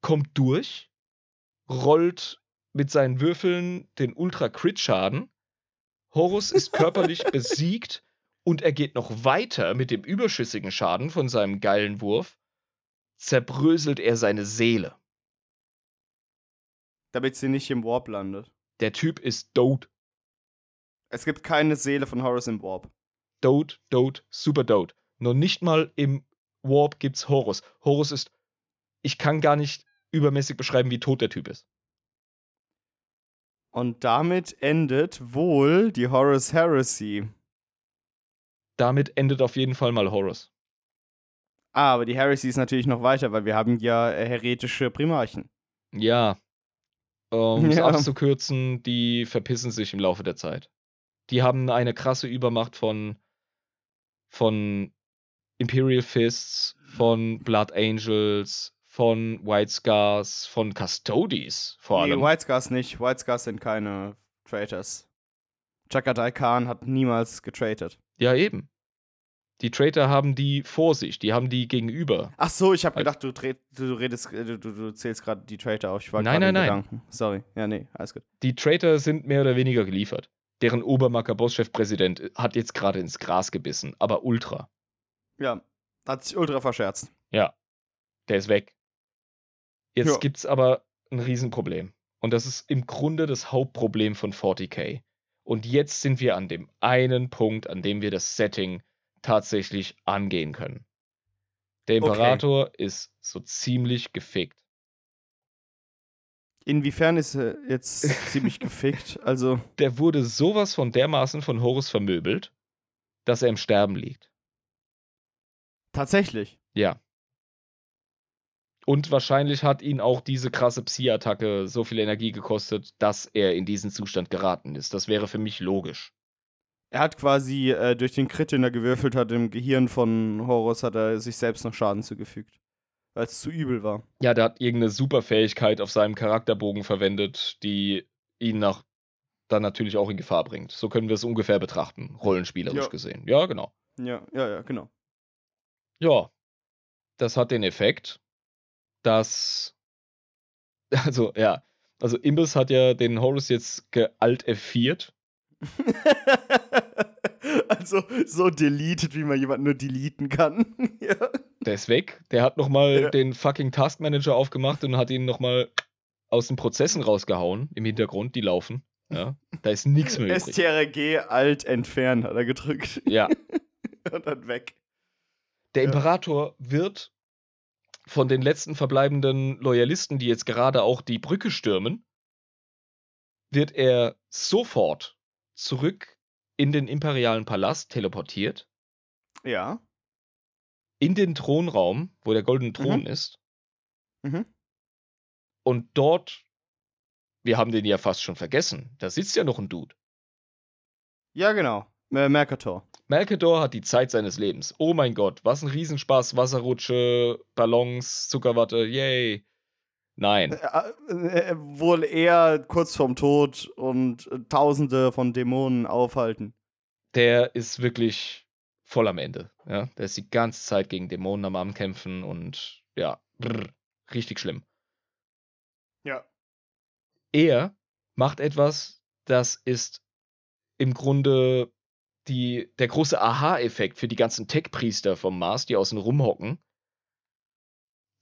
kommt durch, rollt mit seinen Würfeln den Ultra-Crit-Schaden. Horus ist körperlich (laughs) besiegt und er geht noch weiter mit dem überschüssigen Schaden von seinem geilen Wurf. Zerbröselt er seine Seele. Damit sie nicht im Warp landet. Der Typ ist dote, Es gibt keine Seele von Horus im Warp. dote, dote, super dote. Nur nicht mal im Warp gibt's Horus. Horus ist. Ich kann gar nicht übermäßig beschreiben, wie tot der Typ ist. Und damit endet wohl die Horus Heresy. damit endet auf jeden Fall mal Horus. Ah, aber die Heresy ist natürlich noch weiter, weil wir haben ja äh, heretische Primarchen. Ja. Um es (laughs) Ja. abzukürzen, die verpissen sich im Laufe der Zeit. Die haben eine krasse Übermacht von, von Imperial Fists, von Blood Angels, von White Scars, von Custodies vor Nee, allem. White Scars nicht. White Scars sind keine Traitors. Chakadai Khan hat niemals getratet. ja, eben. Die Traitor haben die vor sich, die haben die gegenüber. Ach so, ich habe Al- gedacht, du, du redest, äh, du, du, zählst gerade die Traitor auf. Ich war Nein, nein, nein. Gedanken. Sorry. Ja, nee, alles gut. Die Traitor sind mehr oder weniger geliefert. Deren Obermacker Bosschef-Präsident hat jetzt gerade ins Gras gebissen, aber ultra. Ja, hat sich ultra verscherzt. Ja, der ist weg. Jetzt Ja. gibt's aber ein Riesenproblem. Und das ist im Grunde das Hauptproblem von 40k. Und jetzt sind wir an dem einen Punkt, an dem wir das Setting tatsächlich angehen können. Der Okay. Imperator ist so ziemlich gefickt. Inwiefern ist er jetzt (laughs) ziemlich gefickt? Also, Der wurde sowas von dermaßen von Horus vermöbelt, dass er im Sterben liegt. tatsächlich. Ja. Und wahrscheinlich hat ihn auch diese krasse Psi-Attacke so viel Energie gekostet, dass er in diesen Zustand geraten ist. Das wäre für mich logisch. Er hat quasi äh, durch den Crit, den er gewürfelt hat, im Gehirn von Horus, hat er sich selbst noch Schaden zugefügt. Weil es zu übel war. Ja, der hat irgendeine Superfähigkeit auf seinem Charakterbogen verwendet, die ihn nach dann natürlich auch in Gefahr bringt. So können wir es ungefähr betrachten, rollenspielerisch Ja. gesehen. Ja, genau. Ja, ja, ja, genau. Ja, das hat den Effekt, dass (laughs) also, ja, also Imbiss hat ja den Horus jetzt gealt F4. (laughs) also so deleted, wie man jemanden nur deleten kann. (laughs) ja. Der ist weg. Der hat noch mal Ja. den fucking Task Manager aufgemacht und hat ihn noch mal aus den Prozessen rausgehauen im Hintergrund, die laufen. Ja, da ist nichts mehr übrig. STRG Alt entfernen hat er gedrückt. Ja, (laughs) Und dann weg. der Ja. Imperator wird von den letzten verbleibenden Loyalisten, die jetzt gerade auch die Brücke stürmen, wird er sofort zurück in den imperialen Palast teleportiert, Ja. In den Thronraum, wo der goldene Thron Mhm. ist, Mhm. und dort, wir haben den ja fast schon vergessen, da sitzt ja noch ein Dude. Ja, genau. Äh, Mercator. Malkador hat die Zeit seines Lebens. Oh mein Gott, was ein Riesenspaß, Wasserrutsche, Ballons, Zuckerwatte, yay. Nein, Äh, äh, wohl eher kurz vorm Tod und äh, Tausende von Dämonen aufhalten. der ist wirklich voll am Ende. Ja? Der ist die ganze Zeit gegen Dämonen am Ankämpfen und ja, brr, richtig schlimm. Ja. Er macht etwas, das ist im Grunde die, der große Aha-Effekt für die ganzen Tech-Priester vom Mars, die außen rumhocken.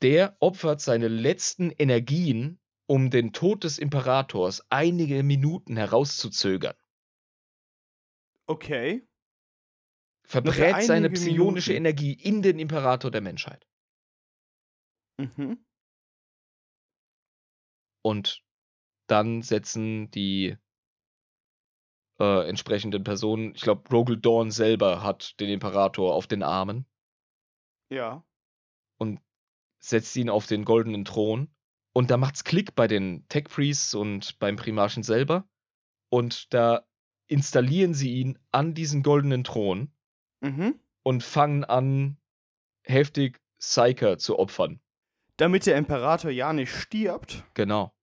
Der opfert seine letzten Energien, um den Tod des Imperators einige Minuten herauszuzögern. Okay. Verbrät seine psionische Minuten. Energie in den Imperator der Menschheit. Mhm. Und dann setzen die äh, entsprechenden Personen, ich glaube, Rogel Dawn selber hat den Imperator auf den Armen Ja. und setzt ihn auf den goldenen Thron. Und da macht's Klick bei den Tech Priests und beim Primarchen selber. Und da installieren sie ihn an diesen goldenen Thron Mhm. und fangen an, heftig Psyker zu opfern. Damit der Imperator ja nicht stirbt. Genau.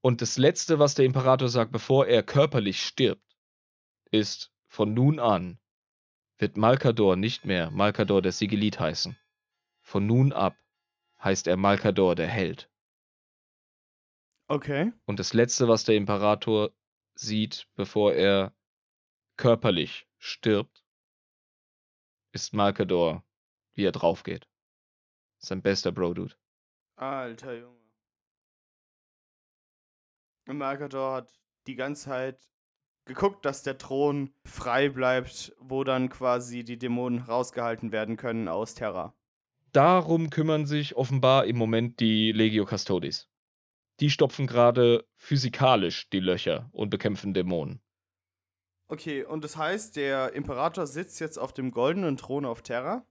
Und das Letzte, was der Imperator sagt, bevor er körperlich stirbt, ist, von nun an wird Malkador nicht mehr Malkador der Sigilit heißen. Von nun ab heißt er Malkador der Held. Okay. Und das Letzte, was der Imperator sieht, bevor er körperlich stirbt, ist Malkador, wie er draufgeht. Sein bester Bro-Dude. Alter Junge. Mercator hat die ganze Zeit geguckt, dass der Thron frei bleibt, wo dann quasi die Dämonen rausgehalten werden können aus Terra. Darum kümmern sich offenbar im Moment die Legio Custodes. Die stopfen gerade physikalisch die Löcher und bekämpfen Dämonen. Okay, und das heißt, der Imperator sitzt jetzt auf dem goldenen Thron auf Terra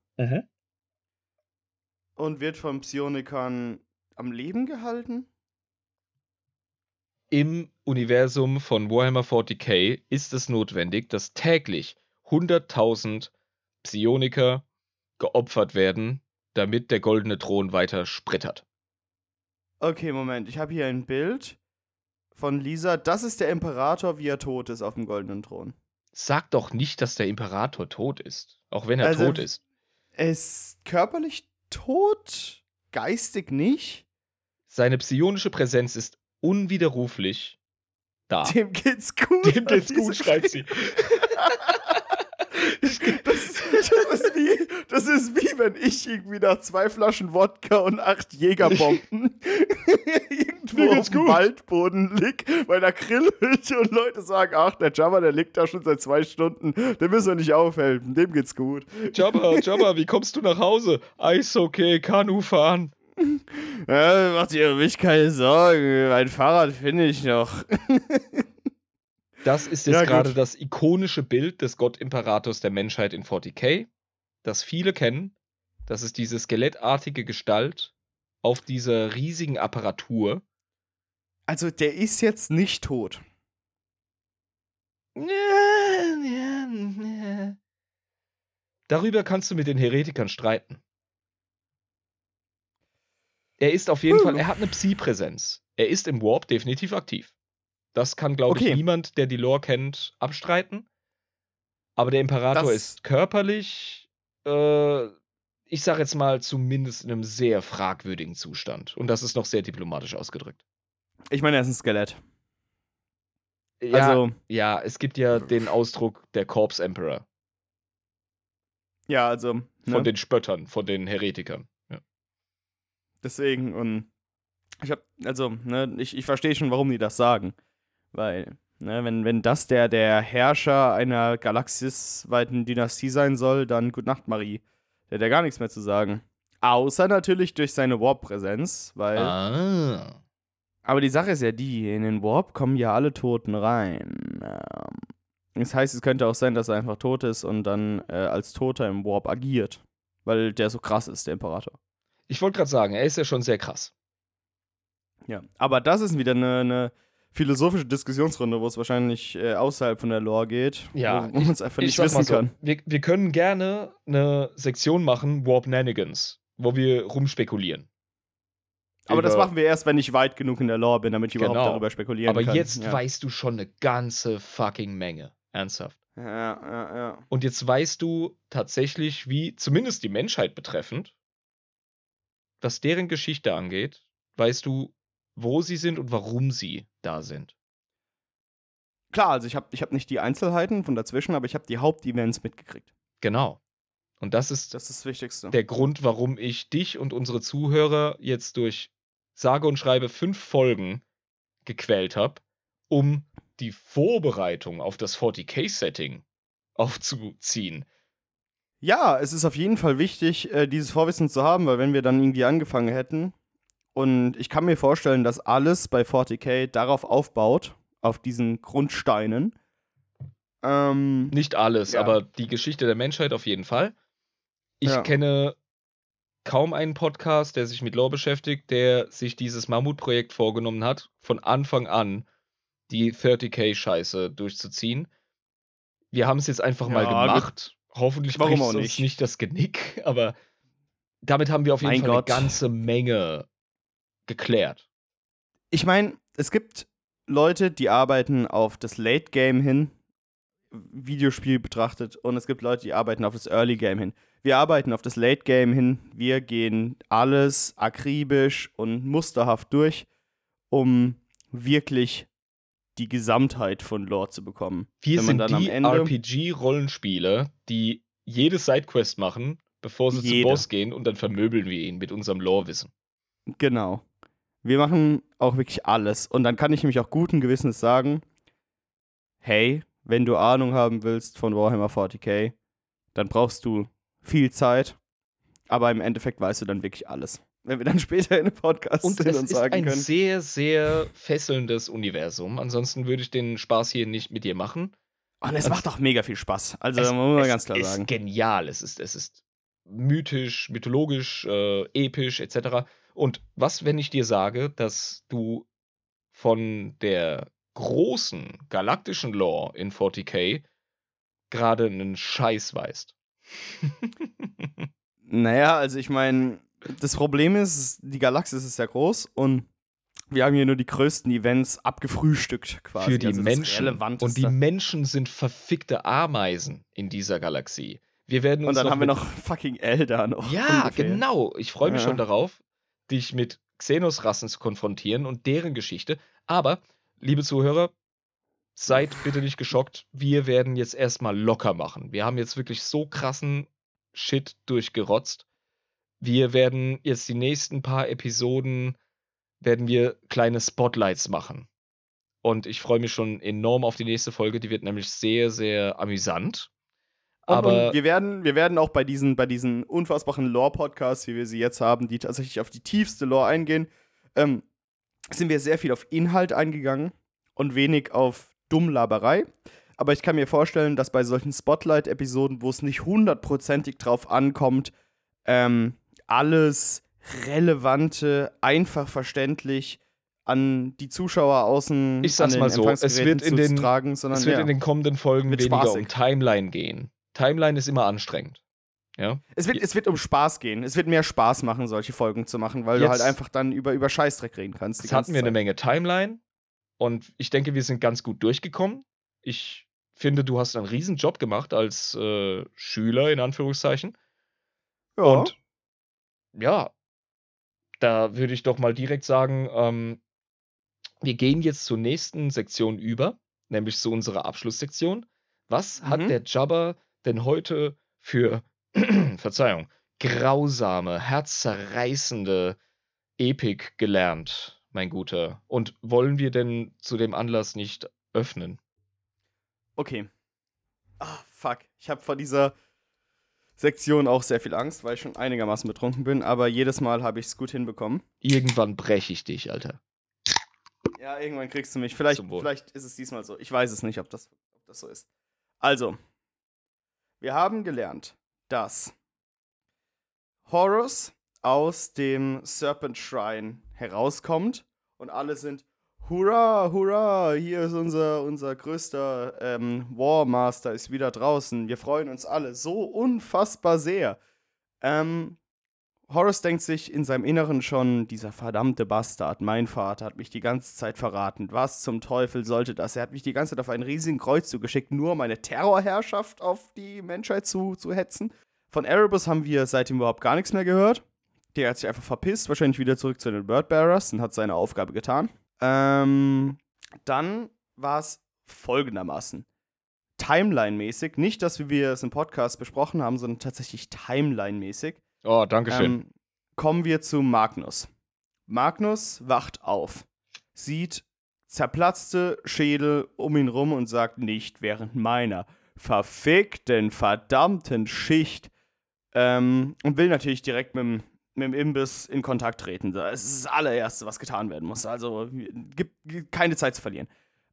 und wird von Psionikern am Leben gehalten? Im Universum von Warhammer 40k ist es notwendig, dass täglich 100.000 Psioniker geopfert werden, damit der goldene Thron weiter sprittert. Okay, Moment, ich habe hier ein Bild von Lisa. Das ist der Imperator, wie er tot ist auf dem goldenen Thron. Sag doch nicht, dass der Imperator tot ist, auch wenn er Also, tot ist. Er ist körperlich tot, geistig nicht. Seine psionische Präsenz ist unwiderruflich da. Dem geht's gut. Dem geht's gut, schreit sie. (laughs) Das ist, das, ist wie, das ist wie wenn ich irgendwie nach zwei Flaschen Wodka und acht Jägerbomben (laughs) irgendwo auf dem gut. Waldboden lieg bei einer Grillhütte und Leute sagen, ach, der Jabba, der liegt da schon seit zwei Stunden, den müssen wir nicht aufhelfen, dem geht's gut. Jabba, Jabba, wie kommst du nach Hause? Eis okay, Kanu fahren. Ja, macht ihr mich keine Sorgen, mein Fahrrad finde ich noch. Das ist Ja, jetzt gut. gerade das ikonische Bild des Gottimperators der Menschheit in 40k, das viele kennen. Das ist diese skelettartige Gestalt auf dieser riesigen Apparatur. Also, der ist jetzt nicht tot. Darüber kannst du mit den Heretikern streiten. Er ist auf jeden. Fall, er hat eine Psi-Präsenz. Er ist im Warp definitiv aktiv. Das kann, glaube Okay. ich, niemand, der die Lore kennt, abstreiten. Aber der Imperator Das- ist körperlich, äh, ich sage jetzt mal, zumindest in einem sehr fragwürdigen Zustand. Und das ist noch sehr diplomatisch ausgedrückt. Ich meine, er ist ein Skelett. Ja, Also, ja, es gibt ja den Ausdruck der Corpse Emperor. ja, also, Von ne? den Spöttern, von den Heretikern. Ja. deswegen und ich hab, also, ne, ich, ich verstehe schon, warum die das sagen. Weil, ne, wenn, wenn das der, der Herrscher einer galaxisweiten Dynastie sein soll, dann Gute Nacht, Marie. Der hat ja gar nichts mehr zu sagen. Außer natürlich durch seine Warp-Präsenz, weil. Ah. Aber die Sache ist ja die, in den Warp kommen ja alle Toten rein. Ähm, das heißt, es könnte auch sein, dass er einfach tot ist und dann äh, als Toter im Warp agiert. Weil der so krass ist, der Imperator. Ich wollte gerade sagen, er ist ja schon sehr krass. Ja. Aber das ist wieder eine, eine philosophische Diskussionsrunde, wo es wahrscheinlich äh, außerhalb von der Lore geht. Ja, wo man es einfach nicht wissen so, kann. Wir, wir können gerne eine Sektion machen, Warp Nanigans, wo wir rumspekulieren. Aber das machen wir erst, wenn ich weit genug in der Lore bin, damit ich überhaupt Genau. darüber spekulieren Aber kann. jetzt ja. weißt du schon eine ganze fucking Menge. Ernsthaft. Ja, ja, ja. Und jetzt weißt du tatsächlich, wie, zumindest die Menschheit betreffend, was deren Geschichte angeht, weißt du, wo sie sind und warum sie da sind. Klar, also ich habe ich hab nicht die Einzelheiten von dazwischen, aber ich habe die Hauptevents mitgekriegt. Genau. Und das ist Das ist das Wichtigste. der Grund, warum ich dich und unsere Zuhörer jetzt durch sage und schreibe fünf Folgen gequält habe, um die Vorbereitung auf das 40k-Setting aufzuziehen. Ja, es ist auf jeden Fall wichtig, äh, dieses Vorwissen zu haben, weil wenn wir dann irgendwie angefangen hätten und ich kann mir vorstellen, dass alles bei 40k darauf aufbaut, auf diesen Grundsteinen. Ähm, Nicht alles, Ja. aber die Geschichte der Menschheit auf jeden Fall. Ich Ja. kenne kaum einen Podcast, der sich mit Lore beschäftigt, der sich dieses Mammutprojekt vorgenommen hat, von Anfang an die 30k-Scheiße durchzuziehen. Wir haben es jetzt einfach mal Ja, gut. gemacht. Hoffentlich bricht uns nicht? nicht das Genick, aber damit haben wir auf jeden Mein Fall Gott. eine ganze Menge geklärt. ich meine, es gibt Leute, die arbeiten auf das Late Game hin, Videospiel betrachtet, und es gibt Leute, die arbeiten auf das Early Game hin. Wir arbeiten auf das Late Game hin. Wir gehen alles akribisch und musterhaft durch, um wirklich die Gesamtheit von Lore zu bekommen. Wir sind die RPG-Rollenspieler, die jede Sidequest machen, bevor sie Jede. zum Boss gehen und dann vermöbeln wir ihn mit unserem Lore-Wissen. Genau. Wir machen auch wirklich alles. Und dann kann ich nämlich auch guten Gewissens sagen, hey, wenn du Ahnung haben willst von Warhammer 40k, dann brauchst du viel Zeit. Aber im Endeffekt weißt du dann wirklich alles. Wenn wir dann (laughs) später in einem Podcast Und sind es und ist sagen ein können. sehr, sehr fesselndes Universum. Ansonsten würde ich den Spaß hier nicht mit dir machen. Und es macht auch mega viel Spaß. Also, es, muss man es ganz klar ist sagen. genial. Es ist, es ist mythisch, mythologisch, äh, episch, etc. Und was, wenn ich dir sage, dass du von der großen galaktischen Lore in 40k gerade einen Scheiß weißt? Naja, also ich meine, das Problem ist, die Galaxis ist ja groß und wir haben hier nur die größten Events abgefrühstückt quasi. Für die also Menschen. Und die. Menschen sind verfickte Ameisen in dieser Galaxie. Wir werden uns Und dann haben wir noch fucking Elder noch. Ja, ungefähr. genau. Ich freue mich Ja. schon darauf, dich mit Xenos-Rassen zu konfrontieren und deren Geschichte. Aber, liebe Zuhörer, seid bitte nicht geschockt. Wir werden jetzt erstmal locker machen. Wir haben jetzt wirklich so krassen Shit durchgerotzt. Wir werden jetzt die nächsten paar Episoden werden wir kleine Spotlights machen. Und ich freue mich schon enorm auf die nächste Folge. Die wird nämlich sehr, sehr amüsant. Aber und wir, werden, wir werden auch bei diesen, bei diesen unfassbaren Lore-Podcasts, wie wir sie jetzt haben, die tatsächlich auf die tiefste Lore eingehen, ähm, sind wir sehr viel auf Inhalt eingegangen und wenig auf Dummlaberei. Aber ich kann mir vorstellen, dass bei solchen Spotlight-Episoden, wo es nicht hundertprozentig drauf ankommt, ähm, alles Relevante, einfach verständlich an die Zuschauer außen Ich sag's mal so, es wird in den- zu tragen, sondern es wird ja. in den kommenden Folgen weniger spaßig. um Timeline gehen. Timeline ist immer anstrengend. Ja. Es wird, es wird um Spaß gehen. Es wird mehr Spaß machen, solche Folgen zu machen, weil du Jetzt- halt einfach dann über, über Scheißdreck reden kannst. Jetzt hatten wir eine Zeit. Menge Timeline Und ich denke, wir sind ganz gut durchgekommen. Ich finde, du hast einen riesen Job gemacht als äh, Schüler, in Anführungszeichen. Ja. Und ja, da würde ich doch mal direkt sagen, ähm, wir gehen jetzt zur nächsten Sektion über, nämlich zu unserer Abschlusssektion. Was hat Mhm. der Jabber denn heute für, (clears throat) Verzeihung, grausame, herzzerreißende Epik gelernt, mein Guter? Und wollen wir denn zu dem Anlass nicht öffnen? Okay. Ah, fuck. Ich habe vor dieser Sektion auch sehr viel Angst, weil ich schon einigermaßen betrunken bin, aber jedes Mal habe ich es gut hinbekommen. Irgendwann breche ich dich, Alter. Ja, irgendwann kriegst du mich. Vielleicht, vielleicht ist es diesmal so. Ich weiß es nicht, ob das, ob das so ist. Also, wir haben gelernt, dass Horus aus dem Serpent Shrine herauskommt und alle sind Hurra, hurra, hier ist unser, unser größter ähm, War Master, ist wieder draußen. Wir freuen uns alle so unfassbar sehr. Ähm, Horus denkt sich in seinem Inneren schon, dieser verdammte Bastard, mein Vater, hat mich die ganze Zeit verraten. Was zum Teufel sollte das? Er hat mich die ganze Zeit auf einen riesigen Kreuzzug geschickt, nur um meine Terrorherrschaft auf die Menschheit zu, zu hetzen. Von Erebus haben wir seitdem überhaupt gar nichts mehr gehört. Der hat sich einfach verpisst, wahrscheinlich wieder zurück zu den Birdbearers und hat seine Aufgabe getan. Ähm, dann war es folgendermaßen. Timeline-mäßig, nicht, dass wir es im Podcast besprochen haben, sondern tatsächlich Timeline-mäßig, Oh, Dankeschön. ähm, kommen wir zu Magnus. Magnus wacht auf, sieht zerplatzte Schädel um ihn rum und sagt nicht während meiner verfickten, verdammten Schicht ähm, und will natürlich direkt mit dem, mit dem Imbiss in Kontakt treten. Das ist das allererste, was getan werden muss. Also gibt, gibt keine Zeit zu verlieren.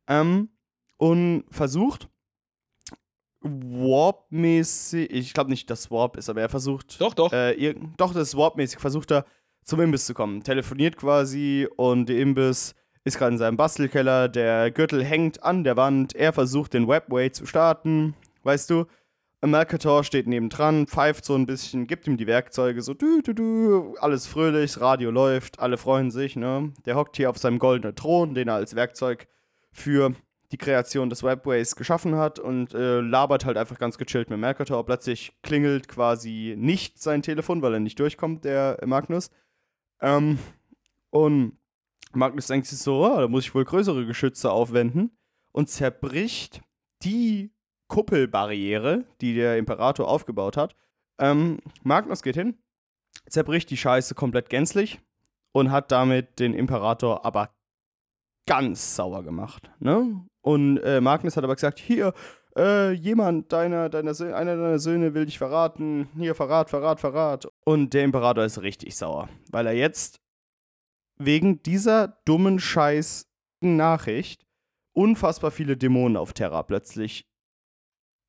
Ähm, und versucht Warp-mäßig, ich glaube nicht, dass Warp ist, aber er versucht doch, doch. äh, ir- doch, das ist Warp-mäßig. Versucht er zum Imbiss zu kommen. Telefoniert quasi und der Imbiss ist gerade in seinem Bastelkeller. Der Gürtel hängt an der Wand. Er versucht den Webway zu starten. Weißt du? Mercator steht nebendran, pfeift so ein bisschen, gibt ihm die Werkzeuge, so du, du, du, alles fröhlich, das Radio läuft, alle freuen sich, ne? Der hockt hier auf seinem goldenen Thron, den er als Werkzeug für die Kreation des Webways geschaffen hat und äh, labert halt einfach ganz gechillt mit Mercator. Plötzlich klingelt quasi nicht sein Telefon, weil er nicht durchkommt, der Magnus. Ähm, und Magnus denkt sich so, ah, da muss ich wohl größere Geschütze aufwenden und zerbricht die Kuppelbarriere, die der Imperator aufgebaut hat. Ähm, Magnus geht hin, zerbricht die Scheiße komplett gänzlich und hat damit den Imperator aber ganz sauer gemacht. Ne? Und äh, Magnus hat aber gesagt, hier, äh, jemand deiner, deiner Söhne, einer deiner Söhne will dich verraten. Hier, Verrat, Verrat, Verrat. Und der Imperator ist richtig sauer, weil er jetzt wegen dieser dummen Scheiß Nachricht unfassbar viele Dämonen auf Terra plötzlich.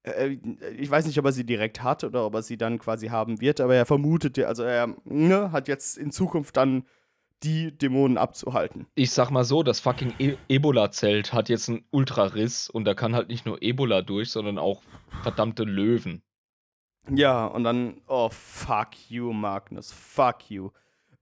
Äh, ich weiß nicht, ob er sie direkt hat oder ob er sie dann quasi haben wird, aber er vermutet, also er ne, hat jetzt in Zukunft dann die Dämonen abzuhalten. Ich sag mal so, das fucking e Ebola-Zelt hat jetzt einen Ultrariss und da kann halt nicht nur Ebola durch, sondern auch verdammte Löwen. Ja, und dann, oh, fuck you, Magnus, fuck you.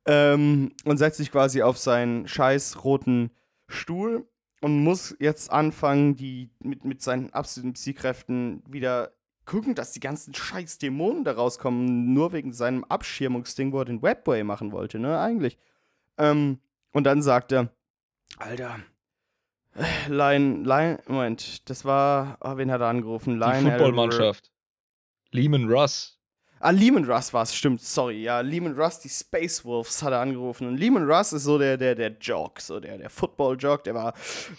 Ähm, und setzt sich quasi auf seinen scheiß roten Stuhl und muss jetzt anfangen, die mit, mit seinen absoluten Psykräften wieder gucken, dass die ganzen scheiß Dämonen da rauskommen, nur wegen seinem Abschirmungsding, wo er den Webway machen wollte, ne, eigentlich. Ähm, und dann sagt er, Alter, Lion, Lion, Moment, das war, oh, wen hat er angerufen? Die Lionel Footballmannschaft. Lehman Russ. Ah, Lehman Russ war es, stimmt, sorry. Ja, Lehman Russ, die Space Wolves hat er angerufen. Und Lehman Russ ist so der, der, der Jock, so der, der Football-Jock, der war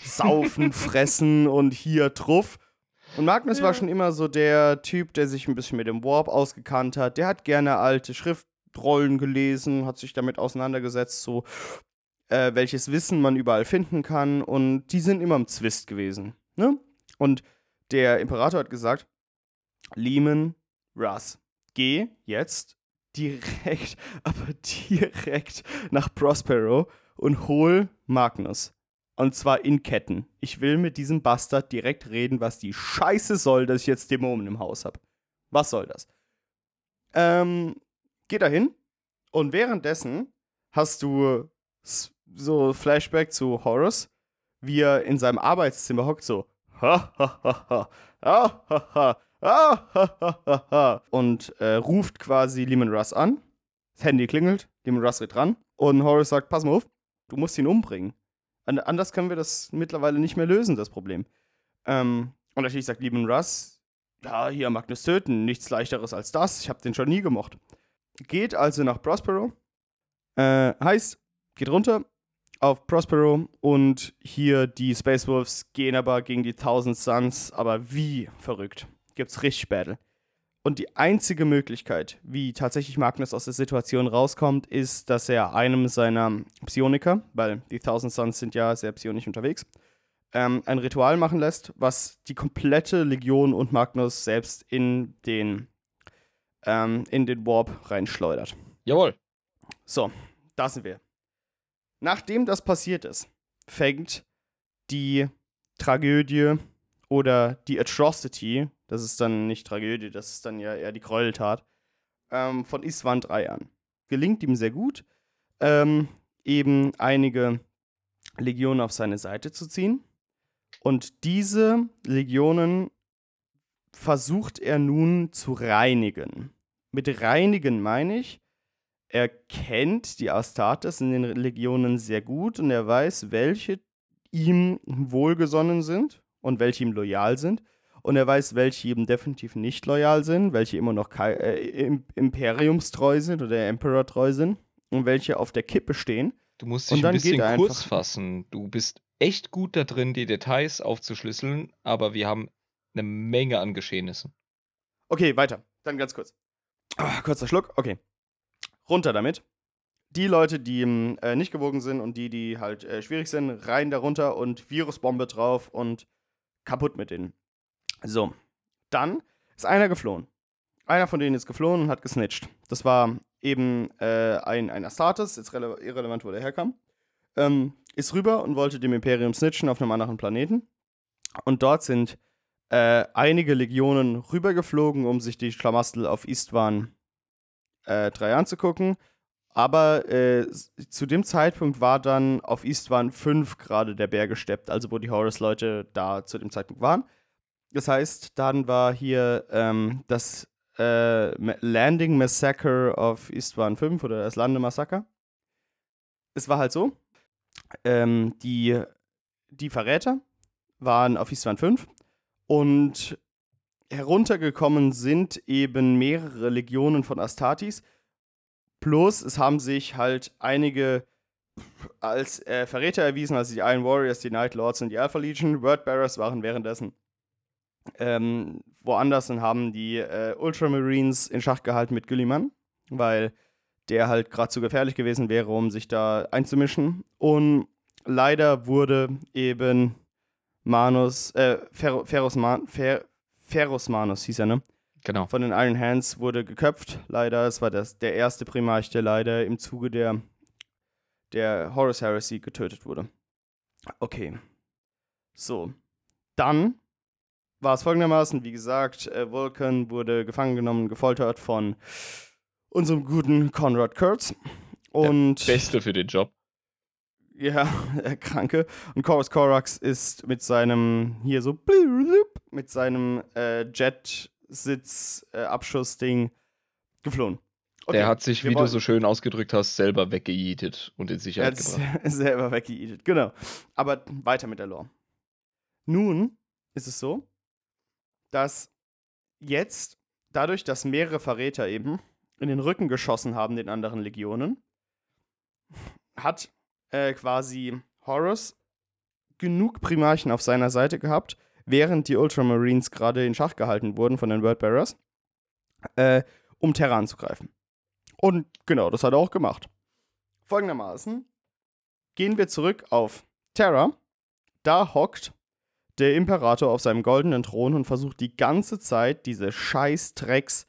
saufen, (laughs) fressen und hier truff. Und Magnus war schon immer so der Typ, der sich ein bisschen mit dem Warp ausgekannt hat. Der hat gerne alte Schriftrollen gelesen, hat sich damit auseinandergesetzt, so äh, welches Wissen man überall finden kann. Und die sind immer im Zwist gewesen. Ne? Und der Imperator hat gesagt, Lehman Russ, geh jetzt direkt, (laughs) aber direkt nach Prospero und hol Magnus. Und zwar in Ketten. Ich will mit diesem Bastard direkt reden, was die Scheiße soll, dass ich jetzt Dämonen im Haus habe. Was soll das? Ähm, geh dahin und währenddessen hast du so Flashback zu Horus, wie er in seinem Arbeitszimmer hockt, so. Ha, ha, ha, ha. Ah, ha, ha. Ah, ha, ha, ha, ha. Und äh, ruft quasi Lehman Russ an. Das Handy klingelt, Lehman Russ geht ran. Und Horace sagt: Pass mal auf, du musst ihn umbringen. An anders können wir das mittlerweile nicht mehr lösen, das Problem. Ähm, und natürlich sagt Lehman Russ: Ja, hier Magnus töten, nichts leichteres als das. Ich habe den schon nie gemocht. Geht also nach Prospero. Äh, heißt, geht runter auf Prospero und hier die Space Wolves gehen aber gegen die Thousand Suns, aber wie verrückt gibt es richtig Battle. Und die einzige Möglichkeit, wie tatsächlich Magnus aus der Situation rauskommt, ist, dass er einem seiner Psioniker, weil die Thousand Suns sind ja sehr psionisch unterwegs, ähm, ein Ritual machen lässt, was die komplette Legion und Magnus selbst in den, ähm, in den Warp reinschleudert. Jawohl. So, da sind wir. Nachdem das passiert ist, fängt die Tragödie oder die Atrocity das ist dann nicht Tragödie, das ist dann ja eher die Gräueltat. Ähm, von Iswan 3 an. Gelingt ihm sehr gut, ähm, eben einige Legionen auf seine Seite zu ziehen. Und diese Legionen versucht er nun zu reinigen. Mit reinigen meine ich, er kennt die Astartes in den Legionen sehr gut und er weiß, welche ihm wohlgesonnen sind und welche ihm loyal sind und er weiß, welche ihm definitiv nicht loyal sind, welche immer noch äh, imperiumstreu sind oder Emperor treu sind und welche auf der Kippe stehen. Du musst dich ein bisschen kurz fassen. Du bist echt gut da drin, die Details aufzuschlüsseln, aber wir haben eine Menge an Geschehnissen. Okay, weiter. Dann ganz kurz. Oh, kurzer Schluck. Okay. Runter damit. Die Leute, die äh, nicht gewogen sind und die, die halt äh, schwierig sind, rein darunter und Virusbombe drauf und kaputt mit denen. So, dann ist einer geflohen. Einer von denen ist geflohen und hat gesnitcht. Das war eben äh, ein, ein Astartes, jetzt irrelevant, wo der herkam. Ähm, ist rüber und wollte dem Imperium snitchen auf einem anderen Planeten. Und dort sind äh, einige Legionen rübergeflogen, um sich die Schlamastel auf Istvan äh, 3 anzugucken. Aber äh, zu dem Zeitpunkt war dann auf Istvan 5 gerade der Berg gesteppt, also wo die Horus-Leute da zu dem Zeitpunkt waren. Das heißt, dann war hier ähm, das äh, Landing Massacre of Istvan 5 oder das Landemassaker. Es war halt so, ähm, die, die Verräter waren auf Istvan 5 und heruntergekommen sind eben mehrere Legionen von Astartes. Plus es haben sich halt einige als äh, Verräter erwiesen, also die Iron Warriors, die Night Lords und die Alpha Legion. Wordbearers waren währenddessen ähm, woanders und haben die äh, Ultramarines in Schach gehalten mit Gulliman, weil der halt gerade zu gefährlich gewesen wäre, um sich da einzumischen. Und leider wurde eben Manus, äh, Fer Ferus, Man Fer Ferus Manus hieß er, ne? Genau. Von den Iron Hands wurde geköpft, leider. Es war das, der erste Primarch, der leider im Zuge der, der Horus Heresy getötet wurde. Okay. So. Dann war es folgendermaßen, wie gesagt, äh, Vulcan wurde gefangen genommen, gefoltert von unserem guten Conrad Kurtz. Und Der Beste für den Job. Ja, der (laughs) Kranke. Und Chorus Korax ist mit seinem, hier so, mit seinem äh, Jet-Sitz-Abschuss-Ding äh, geflohen. Okay, der hat sich, wie du so schön ausgedrückt hast, selber weggejetet und in Sicherheit er gebracht. (laughs) selber weggejetet, genau. Aber weiter mit der Lore. Nun ist es so, dass jetzt, dadurch, dass mehrere Verräter eben in den Rücken geschossen haben, den anderen Legionen, hat äh, quasi Horus genug Primarchen auf seiner Seite gehabt, während die Ultramarines gerade in Schach gehalten wurden von den Wordbearers, äh, um Terra anzugreifen. Und genau, das hat er auch gemacht. Folgendermaßen gehen wir zurück auf Terra. Da hockt der Imperator auf seinem goldenen Thron und versucht die ganze Zeit diese scheiß Drecks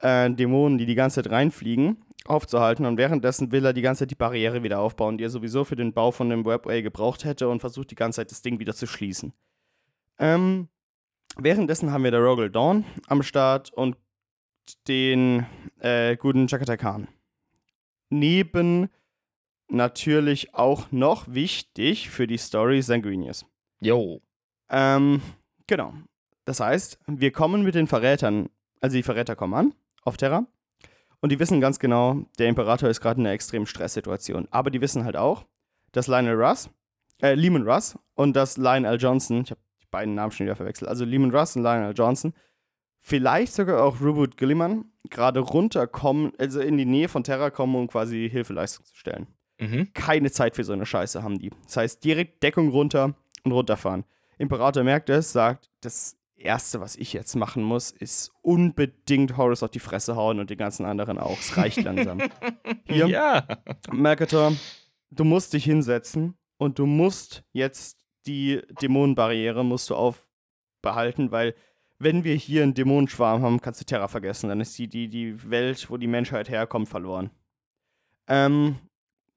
äh, Dämonen, die die ganze Zeit reinfliegen, aufzuhalten. Und währenddessen will er die ganze Zeit die Barriere wieder aufbauen, die er sowieso für den Bau von dem Webway gebraucht hätte und versucht die ganze Zeit das Ding wieder zu schließen. Ähm, währenddessen haben wir der Rogel Dawn am Start und den äh, guten Chakata Khan. Neben natürlich auch noch wichtig für die Story Sanguinius. Jo. Ähm, genau. Das heißt, wir kommen mit den Verrätern, also die Verräter kommen an auf Terra und die wissen ganz genau, der Imperator ist gerade in einer extremen Stresssituation. Aber die wissen halt auch, dass Lionel Russ, äh, Lehman Russ und dass Lionel Johnson, ich habe die beiden Namen schon wieder verwechselt, also Lehman Russ und Lionel Johnson, vielleicht sogar auch Rubut Gilliman gerade runterkommen, also in die Nähe von Terra kommen, um quasi Hilfeleistung zu stellen. Mhm. Keine Zeit für so eine Scheiße haben die. Das heißt, direkt Deckung runter und runterfahren. Imperator merkt es, sagt, das Erste, was ich jetzt machen muss, ist unbedingt Horus auf die Fresse hauen und die ganzen anderen auch. Es reicht langsam. (laughs) Hier, Ja. Mercator, du musst dich hinsetzen und du musst jetzt die Dämonenbarriere musst du aufbehalten, weil wenn wir hier einen Dämonenschwarm haben, kannst du Terra vergessen. Dann ist die, die, die Welt, wo die Menschheit herkommt, verloren. Ähm,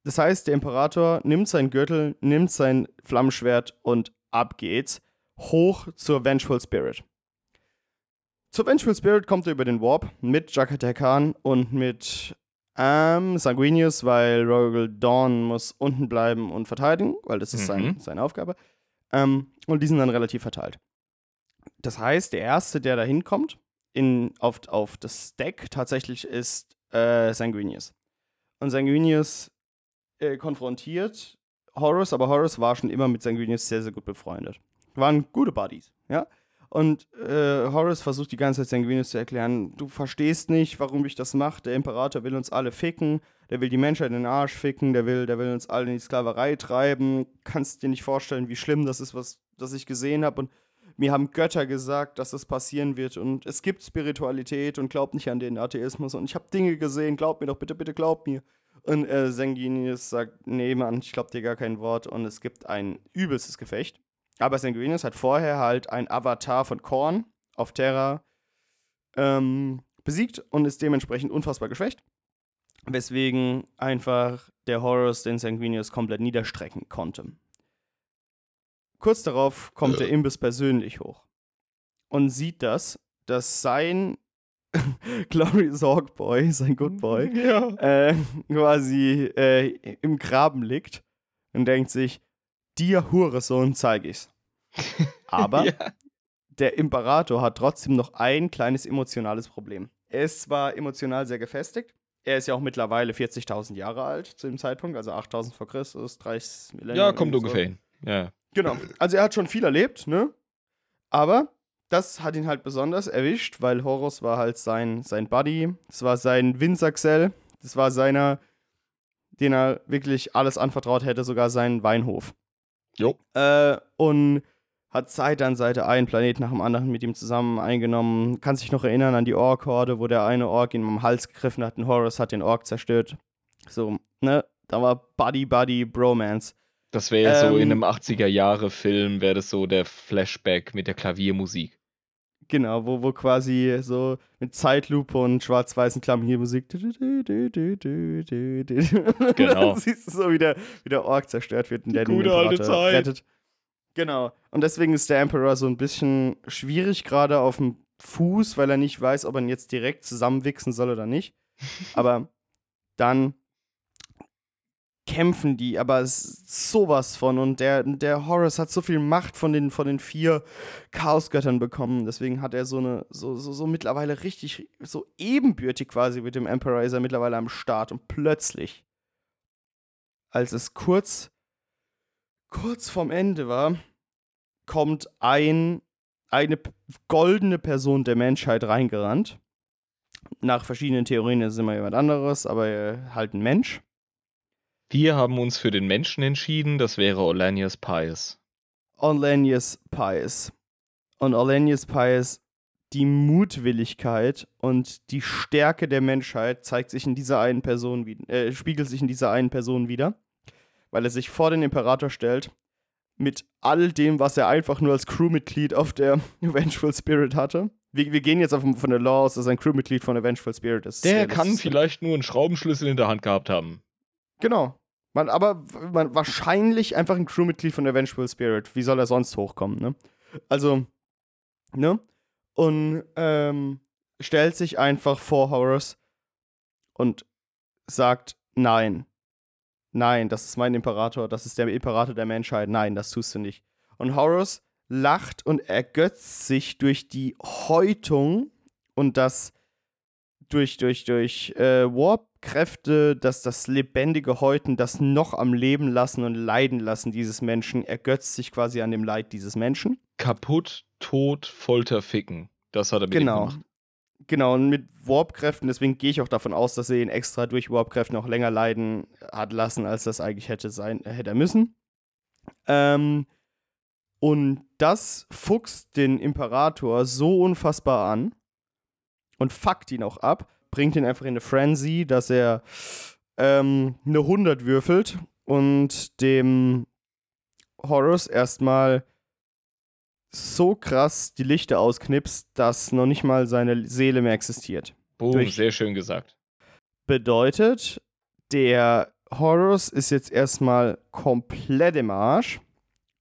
das heißt, der Imperator nimmt seinen Gürtel, nimmt sein Flammenschwert und ab geht's. Hoch zur Vengeful Spirit. Zur Vengeful Spirit kommt er über den Warp mit Jakatai Khan und mit ähm, Sanguinius, weil Rogal Dawn muss unten bleiben und verteidigen, weil das ist sein, Mhm. seine Aufgabe. Ähm, und die sind dann relativ verteilt. Das heißt, der Erste, der da hinkommt, in, auf, auf das Deck tatsächlich ist äh, Sanguinius. Und Sanguinius äh, konfrontiert Horus, aber Horus war schon immer mit Sanguinius sehr, sehr gut befreundet. Waren gute Buddies, ja. Und äh, Horus versucht die ganze Zeit Sanguinius zu erklären, du verstehst nicht, warum ich das mache. Der Imperator will uns alle ficken, der will die Menschheit in den Arsch ficken, der will, der will uns alle in die Sklaverei treiben. Kannst dir nicht vorstellen, wie schlimm das ist, was das ich gesehen habe. Und mir haben Götter gesagt, dass das passieren wird. Und es gibt Spiritualität und glaubt nicht an den Atheismus. Und ich habe Dinge gesehen, glaub mir doch, bitte, bitte glaub mir. Und äh, Sanguinius sagt, nee, Mann, ich glaub dir gar kein Wort. Und es gibt ein übelstes Gefecht. Aber Sanguinius hat vorher halt ein Avatar von Korn auf Terra ähm, besiegt und ist dementsprechend unfassbar geschwächt. Weswegen einfach der Horus den Sanguinius komplett niederstrecken konnte. Kurz darauf kommt der (clears throat) Imbiss persönlich hoch und sieht das, dass sein (laughs) Glorious Hawk Boy, sein Good Boy, Ja. äh, quasi äh, im Graben liegt und denkt sich, dir Hurensohn zeige ich's. (laughs) Aber ja. der Imperator hat trotzdem noch ein kleines emotionales Problem. Er ist zwar emotional sehr gefestigt, er ist ja auch mittlerweile 40.000 Jahre alt zu dem Zeitpunkt, also 8.000 vor Christus, 30 Millennium. ja, kommt so. ungefähr hin. Ja. Genau. Also er hat schon viel erlebt, ne? Aber das hat ihn halt besonders erwischt, weil Horus war halt sein, sein Buddy. Das war sein Winsaxel. Das war seiner, den er wirklich alles anvertraut hätte, sogar seinen Weinhof. Jo. Äh, und hat Seite an Seite einen Planet nach dem anderen mit ihm zusammen eingenommen. Kann sich noch erinnern an die Ork-Horde, wo der eine Ork ihm am Hals gegriffen hat und Horus hat den Ork zerstört. So, ne? Da war Buddy, Buddy, Bromance. Das wäre so in Ähm, einem 80er-Jahre-Film, wäre das so der Flashback mit der Klaviermusik. Genau, wo, wo quasi so mit Zeitlupe und schwarz-weißen Klaviermusik. (laughs) Genau. Siehst du so, wie der, wie der Ork zerstört wird und der gute alte Zeit. rettet. Genau. Und deswegen ist der Emperor so ein bisschen schwierig gerade auf dem Fuß, weil er nicht weiß, ob er ihn jetzt direkt zusammenwichsen soll oder nicht. (laughs) Aber dann kämpfen die, aber sowas von. Und der, der Horus hat so viel Macht von den, von den vier Chaosgöttern bekommen. Deswegen hat er so eine, so, so, so mittlerweile richtig, so ebenbürtig quasi mit dem Emperor ist er mittlerweile am Start. Und plötzlich, als es kurz, kurz vorm Ende war, kommt ein, eine goldene Person der Menschheit reingerannt. Nach verschiedenen Theorien ist es immer jemand anderes, aber halt ein Mensch. Wir haben uns für den Menschen entschieden, das wäre Olanius Pius. Orlanius Pius. Und Orlanius Pius, die Mutwilligkeit und die Stärke der Menschheit zeigt sich in dieser einen Person, äh, spiegelt sich in dieser einen Person wieder, weil er sich vor den Imperator stellt, mit all dem, was er einfach nur als Crewmitglied auf der (laughs) Vengeful Spirit hatte. Wir, wir gehen jetzt auf, von der Law aus, dass er ein Crewmitglied von der Vengeful Spirit ist. Der kann vielleicht nur einen Schraubenschlüssel in der Hand gehabt haben. Genau. Man, aber man, wahrscheinlich einfach ein Crewmitglied von Vengeful Spirit. Wie soll er sonst hochkommen, ne? Also, ne? Und ähm, stellt sich einfach vor Horus und sagt nein. nein, das ist mein Imperator, das ist der Imperator der Menschheit, nein, das tust du nicht. Und Horus lacht und ergötzt sich durch die Häutung und das durch, durch, durch äh, Warp-Kräfte, dass das lebendige Häuten, das noch am Leben lassen und leiden lassen dieses Menschen, ergötzt sich quasi an dem Leid dieses Menschen. Kaputt, tot, Folter, ficken. Das hat er mit Genau. gemacht. Genau, und mit Warp-Kräften, deswegen gehe ich auch davon aus, dass er ihn extra durch Warp-Kräfte noch länger leiden hat lassen, als das eigentlich hätte sein, hätte er müssen. Ähm, und das fuchst den Imperator so unfassbar an und fuckt ihn auch ab, bringt ihn einfach in eine Frenzy, dass er ähm, eine 100 würfelt und dem Horus erstmal so krass die Lichter ausknipst, dass noch nicht mal seine Seele mehr existiert. Boom, Durch- sehr schön gesagt. Bedeutet, der Horus ist jetzt erstmal komplett im Arsch.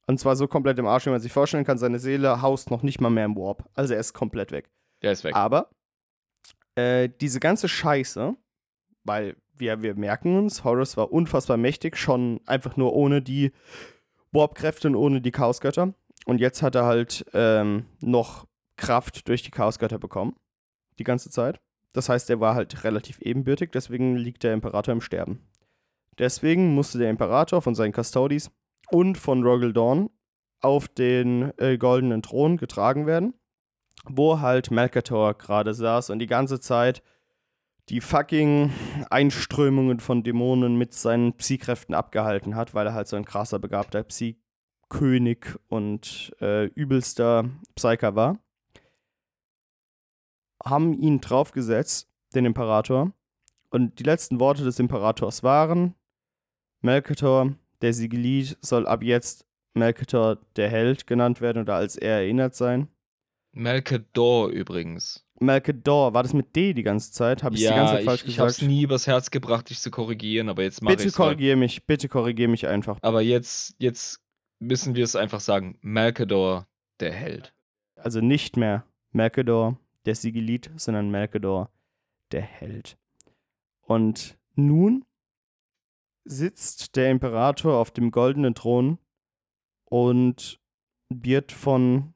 Und zwar so komplett im Arsch, wie man sich vorstellen kann. Seine Seele haust noch nicht mal mehr im Warp. Also er ist komplett weg. Der ist weg. Aber äh, diese ganze Scheiße, weil wir, wir merken uns, Horus war unfassbar mächtig, schon einfach nur ohne die Warp-Kräfte und ohne die Chaosgötter. Und jetzt hat er halt ähm, noch Kraft durch die Chaosgötter bekommen. Die ganze Zeit. Das heißt, er war halt relativ ebenbürtig, deswegen liegt der Imperator im Sterben. Deswegen musste der Imperator von seinen Custodies und von Rogel Dawn auf den äh, goldenen Thron getragen werden wo halt Malkator gerade saß und die ganze Zeit die fucking Einströmungen von Dämonen mit seinen Psy-Kräften abgehalten hat, weil er halt so ein krasser, begabter Psy-König und äh, übelster Psyker war. Haben ihn draufgesetzt, den Imperator. Und die letzten Worte des Imperators waren: Melkator, der Sigilit, soll ab jetzt Melkator der Held genannt werden oder als er erinnert sein. Malkador übrigens. Malkador, war das mit D die ganze Zeit? Habe ich die ganze Ja, Zeit falsch ich, ich habe es gesagt? nie übers Herz gebracht, dich zu korrigieren, aber jetzt mache ich bitte es. korrigier mich, bitte korrigier mich einfach. Aber jetzt, jetzt müssen wir es einfach sagen. Malkador, der Held. Also nicht mehr Malkador, der Sigilit, sondern Malkador, der Held. Und nun sitzt der Imperator auf dem goldenen Thron und wird von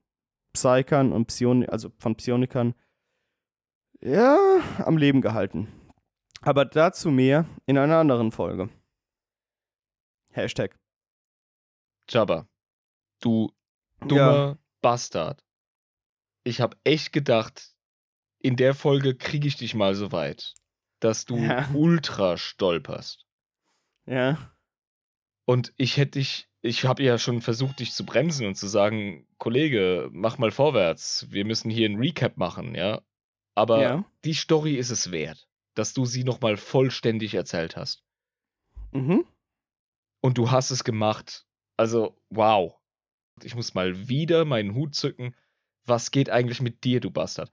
Psykern und Psion also von Psionikern ja, am Leben gehalten. Aber dazu mehr in einer anderen Folge. Hashtag. Jabba, du dummer Ja. Bastard. Ich habe echt gedacht, in der Folge kriege ich dich mal so weit, dass du Ja. ultra stolperst. Ja. Und ich hätte dich, ich habe ja schon versucht, dich zu bremsen und zu sagen, Kollege, mach mal vorwärts, wir müssen hier ein Recap machen, ja. Aber ja. die Story ist es wert, dass du sie nochmal vollständig erzählt hast. Mhm. Und du hast es gemacht. Also, wow. Ich muss mal wieder meinen Hut zücken. Was geht eigentlich mit dir, du Bastard?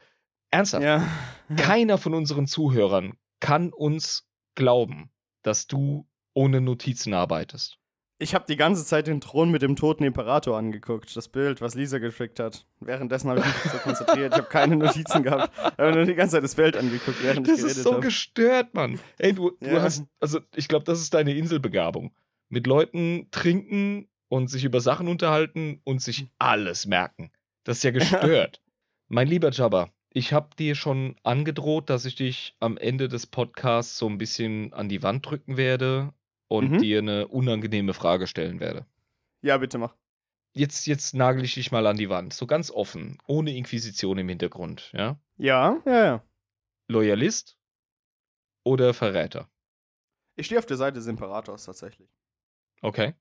Ernsthaft, Ja. (laughs) keiner von unseren Zuhörern kann uns glauben, dass du ohne Notizen arbeitest. Ich habe die ganze Zeit den Thron mit dem toten Imperator angeguckt, das Bild, was Lisa geschickt hat. Währenddessen habe ich mich so konzentriert. Ich habe keine Notizen gehabt. Ich habe nur die ganze Zeit das Bild angeguckt, während Das ich geredet ist so habe. gestört, Mann. Ey, du, du Ja. hast, also ich glaube, das ist deine Inselbegabung. Mit Leuten trinken und sich über Sachen unterhalten und sich alles merken. Das ist ja gestört. mein lieber Jabba, ich habe dir schon angedroht, dass ich dich am Ende des Podcasts so ein bisschen an die Wand drücken werde und Mhm. dir eine unangenehme Frage stellen werde. Ja, bitte mach. Jetzt, jetzt nagel ich dich mal an die Wand, so ganz offen, ohne Inquisition im Hintergrund, ja? Ja, ja, ja. Loyalist oder Verräter? Ich stehe auf der Seite des Imperators tatsächlich. Okay.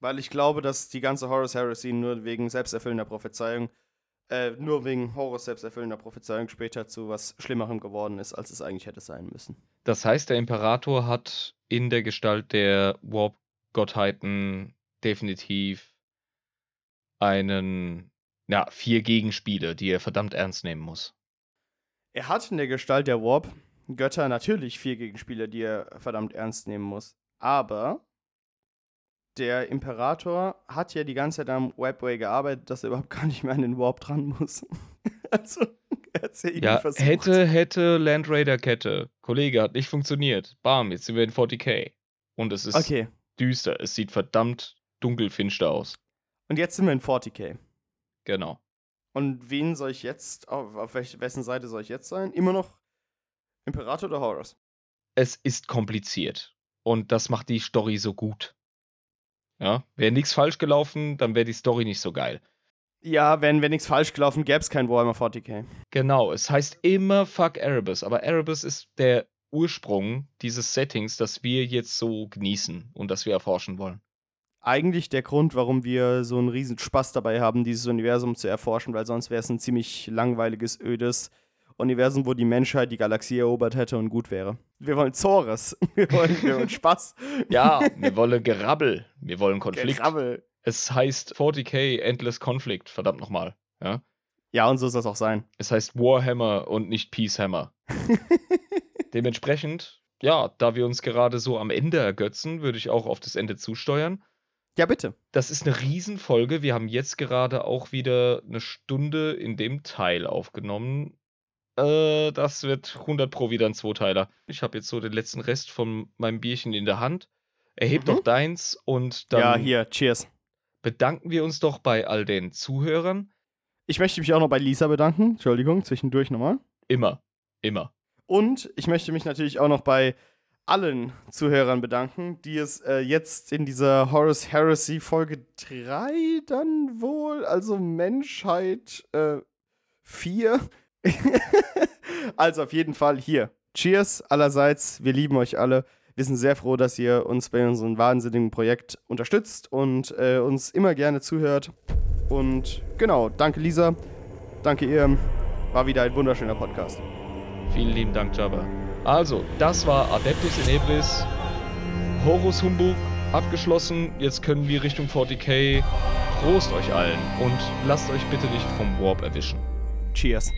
Weil ich glaube, dass die ganze Horus Heresy nur wegen selbsterfüllender Prophezeiung, äh, nur wegen Horus selbsterfüllender Prophezeiung später zu was Schlimmerem geworden ist, als es eigentlich hätte sein müssen. Das heißt, der Imperator hat in der Gestalt der Warp-Gottheiten definitiv einen, ja, vier Gegenspiele, die er verdammt ernst nehmen muss. Er hat in der Gestalt der Warp-Götter natürlich vier Gegenspieler, die er verdammt ernst nehmen muss. Aber der Imperator hat ja die ganze Zeit am Webway gearbeitet, dass er überhaupt gar nicht mehr an den Warp dran muss. (laughs) also, er hat ja, Ja, versucht. hätte, hätte Land Raider Kette. Kollege, hat nicht funktioniert. Bam, jetzt sind wir in 40k. Und es ist Okay. düster. Es sieht verdammt dunkelfinster aus. Und jetzt sind wir in 40k. Genau. Und wen soll ich jetzt, auf, auf welch, wessen Seite soll ich jetzt sein? Immer noch Imperator oder Horus? Es ist kompliziert. Und das macht die Story so gut. Ja, wäre nichts falsch gelaufen, dann wäre die Story nicht so geil. Ja, wenn, wenn nichts falsch gelaufen, gäbe es kein Warhammer 40k. Genau, es heißt immer Fuck Erebus, aber Erebus ist der Ursprung dieses Settings, das wir jetzt so genießen und das wir erforschen wollen. Eigentlich der Grund, warum wir so einen riesen Spaß dabei haben, dieses Universum zu erforschen, weil sonst wäre es ein ziemlich langweiliges, ödes Universum, wo die Menschheit die Galaxie erobert hätte und gut wäre. Wir wollen Zores. (laughs) Wir wollen, wir wollen Spaß. Ja, wir wollen Gerabbel, wir wollen Konflikt. Gerabbel. Es heißt 40k Endless Conflict, verdammt nochmal. Ja? Ja, und so soll es auch sein. Es heißt Warhammer und nicht Peacehammer. (laughs) Dementsprechend, ja, da wir uns gerade so am Ende ergötzen, würde ich auch auf das Ende zusteuern. Ja, bitte. Das ist eine Riesenfolge. Wir haben jetzt gerade auch wieder eine Stunde in dem Teil aufgenommen. Äh, das wird 100 pro wieder ein Zweiteiler. Ich habe jetzt so den letzten Rest von meinem Bierchen in der Hand. Erheb Mhm. doch deins und dann ja, hier, cheers. bedanken wir uns doch bei all den Zuhörern. Ich möchte mich auch noch bei Lisa bedanken. Entschuldigung, zwischendurch nochmal. Immer, immer. Und ich möchte mich natürlich auch noch bei allen Zuhörern bedanken, die es äh, jetzt in dieser Horus Heresy Folge 3 dann wohl, also Menschheit äh, 4. (laughs) also auf jeden Fall hier. Cheers allerseits. Wir lieben euch alle. Wir sind sehr froh, dass ihr uns bei unserem wahnsinnigen Projekt unterstützt und äh, uns immer gerne zuhört. Und genau, danke Lisa. Danke ihr. War wieder ein wunderschöner Podcast. Vielen lieben Dank, Jabba. Also, das war Adeptus Inebris. Horus Humbug abgeschlossen. Jetzt können wir Richtung 40k. Prost euch allen und lasst euch bitte nicht vom Warp erwischen. Cheers.